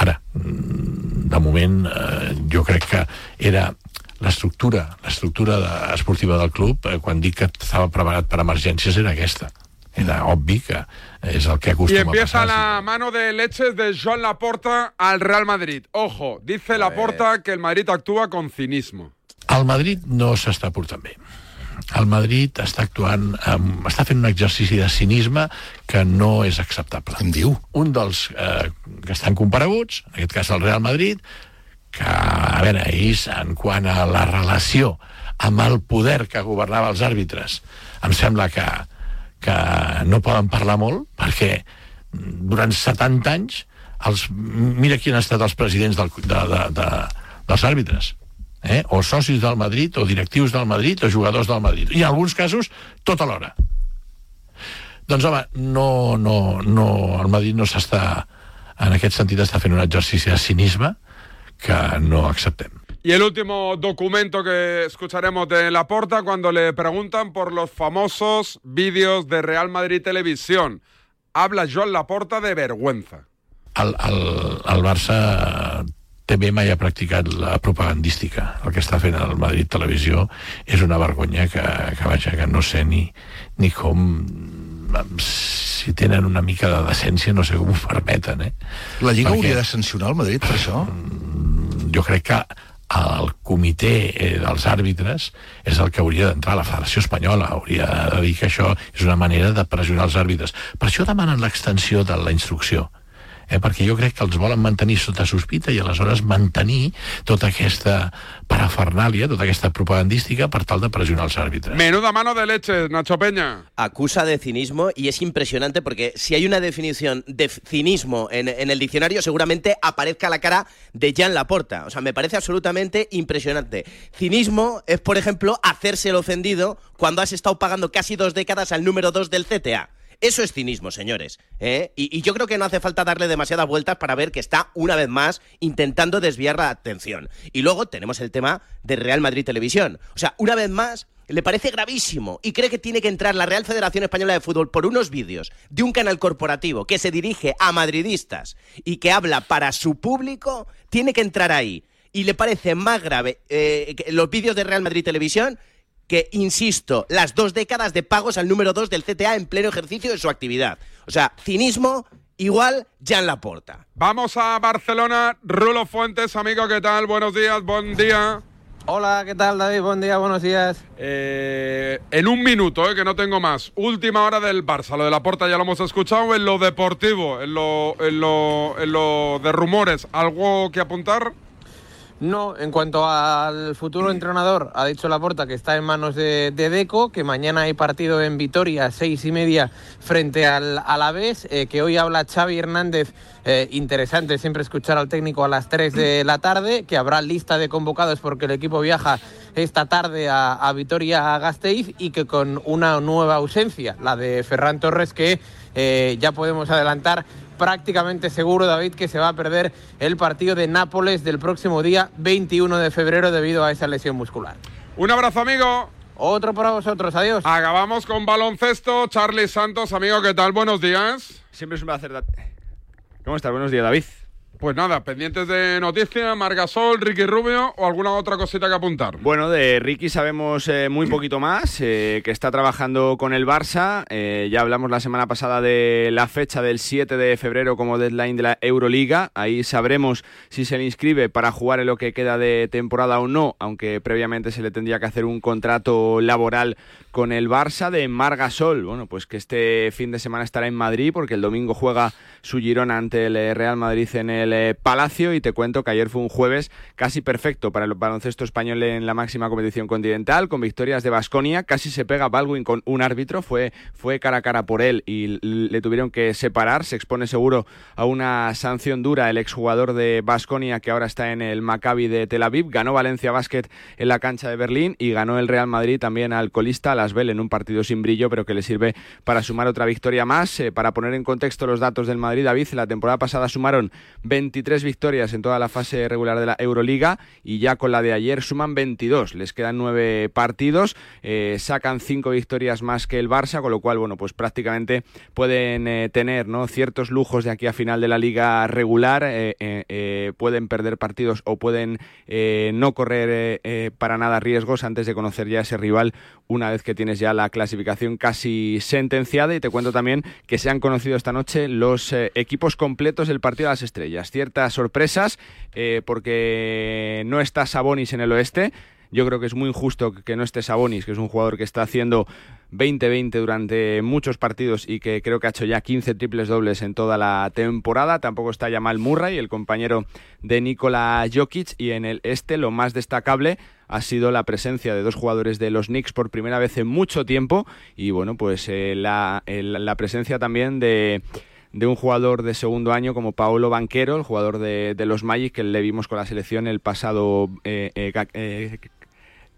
Ara, mm, de moment, eh, jo crec que era l'estructura l'estructura de, esportiva del club, eh, quan dic que estava preparat per emergències, era aquesta. Era obvi que és el que Y acostuma a empieza passar. la mano de leches de Joan Laporta al Real Madrid. Ojo, dice Laporta que el Madrid actúa con cinismo. El Madrid no s'està portant bé. El Madrid està actuant, amb, està fent un exercici de cinisme que no és acceptable. Em diu? Un dels eh, que estan compareguts, en aquest cas el Real Madrid, que, a veure, ells, en quant a la relació amb el poder que governava els àrbitres, em sembla que, que no poden parlar molt, perquè durant 70 anys els, mira qui han estat els presidents del, de, de, de, dels àrbitres eh? o socis del Madrid, o directius del Madrid, o jugadors del Madrid. I en alguns casos, tot alhora. Doncs, home, no, no, no, el Madrid no s'està, en aquest sentit, està fent un exercici de cinisme que no acceptem. Y el último documento que escucharemos de Laporta cuando le preguntan por los famosos vídeos de Real Madrid Televisión. Habla Joan Laporta de vergüenza. El, el, el Barça també mai ha practicat la propagandística. El que està fent el Madrid Televisió és una vergonya que, que vaja, que no sé ni, ni com si tenen una mica de decència, no sé com ho permeten, eh? La Lliga Perquè, hauria de sancionar el Madrid per això? Jo crec que el comitè eh, dels àrbitres és el que hauria d'entrar a la Federació Espanyola, hauria de dir que això és una manera de pressionar els àrbitres. Per això demanen l'extensió de la instrucció eh, perquè jo crec que els volen mantenir sota sospita i aleshores mantenir tota aquesta parafernàlia, tota aquesta propagandística per tal de pressionar els àrbitres. Menuda mano de leche, Nacho Peña. Acusa de cinismo y es impresionante porque si hay una definición de cinismo en, en el diccionario seguramente aparezca la cara de Jan Laporta. O sea, me parece absolutamente impresionante. Cinismo es, por ejemplo, hacerse el ofendido cuando has estado pagando casi dos décadas al número dos del CTA. Eso es cinismo, señores. ¿eh? Y, yo creo que no hace falta darle demasiadas vueltas para ver que está, una vez más, intentando desviar la atención. Y luego tenemos el tema de Real Madrid Televisión. O sea, una vez más, le parece gravísimo y cree que tiene que entrar la Real Federación Española de Fútbol por unos vídeos de un canal corporativo que se dirige a madridistas y que habla para su público, tiene que entrar ahí. Y le parece más grave eh, los vídeos de Real Madrid Televisión que, insisto, las dos décadas de pagos al número dos del CTA en pleno ejercicio de su actividad. O sea, cinismo igual Jan Laporta. Vamos a Barcelona. Rulo Fuentes, amigo, ¿qué tal? Buenos días, buen día. Hola, ¿qué tal David? Buen día, buenos días. Eh, en un minuto, eh, que no tengo más. Última hora del Barça. Lo de la Porta ya lo hemos escuchado. En lo deportivo, en lo, en lo, en lo de rumores, ¿algo que apuntar? No, en cuanto al futuro entrenador, ha dicho Laporta que está en manos de, de Deco, que mañana hay partido en Vitoria, seis y media, frente al Alavés, eh, que hoy habla Xavi Hernández, eh, interesante siempre escuchar al técnico a las 3 de la tarde, que habrá lista de convocados porque el equipo viaja esta tarde a, a Vitoria-Gasteiz y que con una nueva ausencia, la de Ferran Torres, que eh, ya podemos adelantar prácticamente seguro, David, que se va a perder el partido de Nápoles del próximo día 21 de febrero debido a esa lesión muscular. Un abrazo, amigo. Otro para vosotros, adiós. Acabamos con baloncesto. Charlie Santos, amigo, ¿qué tal? Buenos días. Siempre es un placer. ¿Cómo estás? Buenos días, David. Pues nada, pendientes de noticias, Margasol, Ricky Rubio o alguna otra cosita que apuntar. Bueno, de Ricky sabemos eh, muy poquito más, eh, que está trabajando con el Barça. Eh, ya hablamos la semana pasada de la fecha del 7 de febrero como deadline de la Euroliga. Ahí sabremos si se le inscribe para jugar en lo que queda de temporada o no, aunque previamente se le tendría que hacer un contrato laboral con el Barça de Margasol. Bueno, pues que este fin de semana estará en Madrid porque el domingo juega su Girona ante el Real Madrid en el eh, Palacio y te cuento que ayer fue un jueves casi perfecto para el baloncesto español en la máxima competición continental con victorias de Basconia. Casi se pega Baldwin con un árbitro, fue, fue cara a cara por él y le tuvieron que separar. Se expone seguro a una sanción dura el exjugador de Basconia que ahora está en el Maccabi de Tel Aviv. Ganó Valencia Basket en la cancha de Berlín y ganó el Real Madrid también al colista Lasvel en un partido sin brillo, pero que le sirve para sumar otra victoria más. Eh, para poner en contexto los datos del Madrid, David, la temporada pasada sumaron 23 victorias en toda la fase regular de la Euroliga y ya con la de ayer suman 22. Les quedan nueve partidos, eh, sacan cinco victorias más que el Barça, con lo cual, bueno, pues prácticamente pueden eh, tener ¿no? ciertos lujos de aquí a final de la liga regular, pueden perder partidos o pueden no correr para nada riesgos antes de conocer ya ese rival una vez que tienes ya la clasificación casi sentenciada y te cuento también que se han conocido esta noche los eh, equipos completos del partido de las estrellas. Ciertas sorpresas eh, porque no está Sabonis en el oeste. Yo creo que es muy injusto que no esté Sabonis, que es un jugador que está haciendo 20-20 durante muchos partidos y que creo que ha hecho ya 15 triples dobles en toda la temporada. Tampoco está Jamal Murray, el compañero de Nikola Jokic. Y en el este, lo más destacable ha sido la presencia de dos jugadores de los Knicks por primera vez en mucho tiempo. Y bueno, pues eh, la, la presencia también de de un jugador de segundo año como Paolo Banquero, el jugador de, de los Magic, que le vimos con la selección el pasado eh, eh, eh,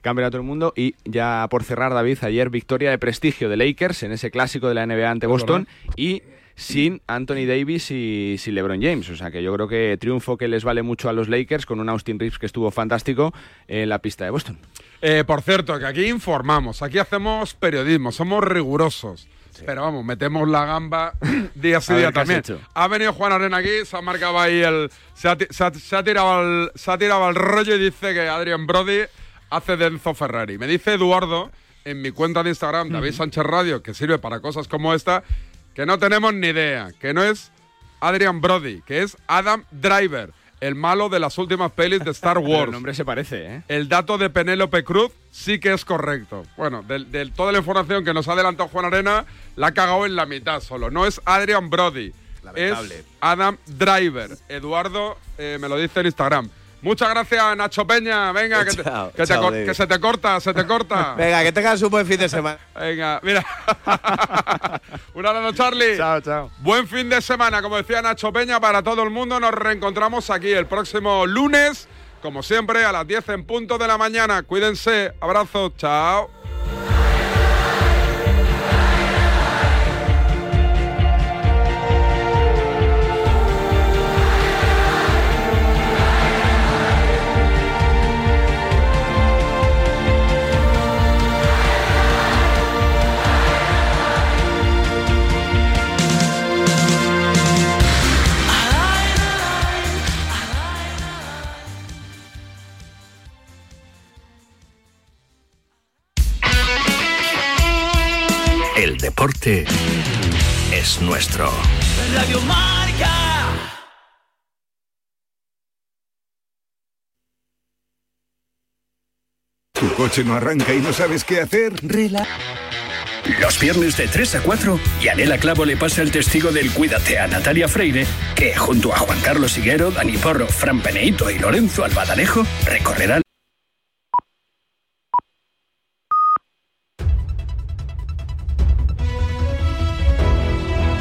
Campeonato del Mundo. Y ya por cerrar, David, ayer victoria de prestigio de Lakers en ese clásico de la NBA ante Boston y sin Anthony Davis y sin LeBron James. O sea que yo creo que triunfo que les vale mucho a los Lakers con un Austin Reeves que estuvo fantástico en la pista de Boston. Eh, por cierto, que aquí informamos, aquí hacemos periodismo, somos rigurosos. Pero vamos, metemos la gamba día sí día ¿qué has también. Ha venido Juan Arena aquí, se ha marcado ahí el. Se ha, ti- se ha- se ha tirado al, se ha tirado al rollo y dice que Adrian Brody hace de Enzo Ferrari. Me dice Eduardo en mi cuenta de Instagram, David Sánchez Radio, que sirve para cosas como esta, que no tenemos ni idea, que no es Adrian Brody, que es Adam Driver, el malo de las últimas pelis de Star Wars. el nombre se parece, ¿eh? El dato de Penélope Cruz sí que es correcto. Bueno, de, de toda la información que nos ha adelantado Juan Arena, la ha cagado en la mitad solo. No es Adrian Brody, Lamentable. es Adam Driver. Eduardo eh, me lo dice en Instagram. Muchas gracias, Nacho Peña. Venga, que, te- Chao, que te chao, cor- David. que se te corta, se te corta. Venga, que tengas un buen fin de semana. Venga, mira. Un abrazo, Charlie. Chao, chao. Buen fin de semana, como decía Nacho Peña, para todo el mundo. Nos reencontramos aquí el próximo lunes, como siempre, a las 10 en punto de la mañana. Cuídense. Abrazo. Chao. Deporte es nuestro. Radio Marca. ¿Tu coche no arranca y no sabes qué hacer? Rela. Los viernes de 3 a 4, Yanela Clavo le pasa el testigo del Cuídate a Natalia Freire, que junto a Juan Carlos Higuero, Dani Porro, Fran Peneito y Lorenzo Albadalejo recorrerán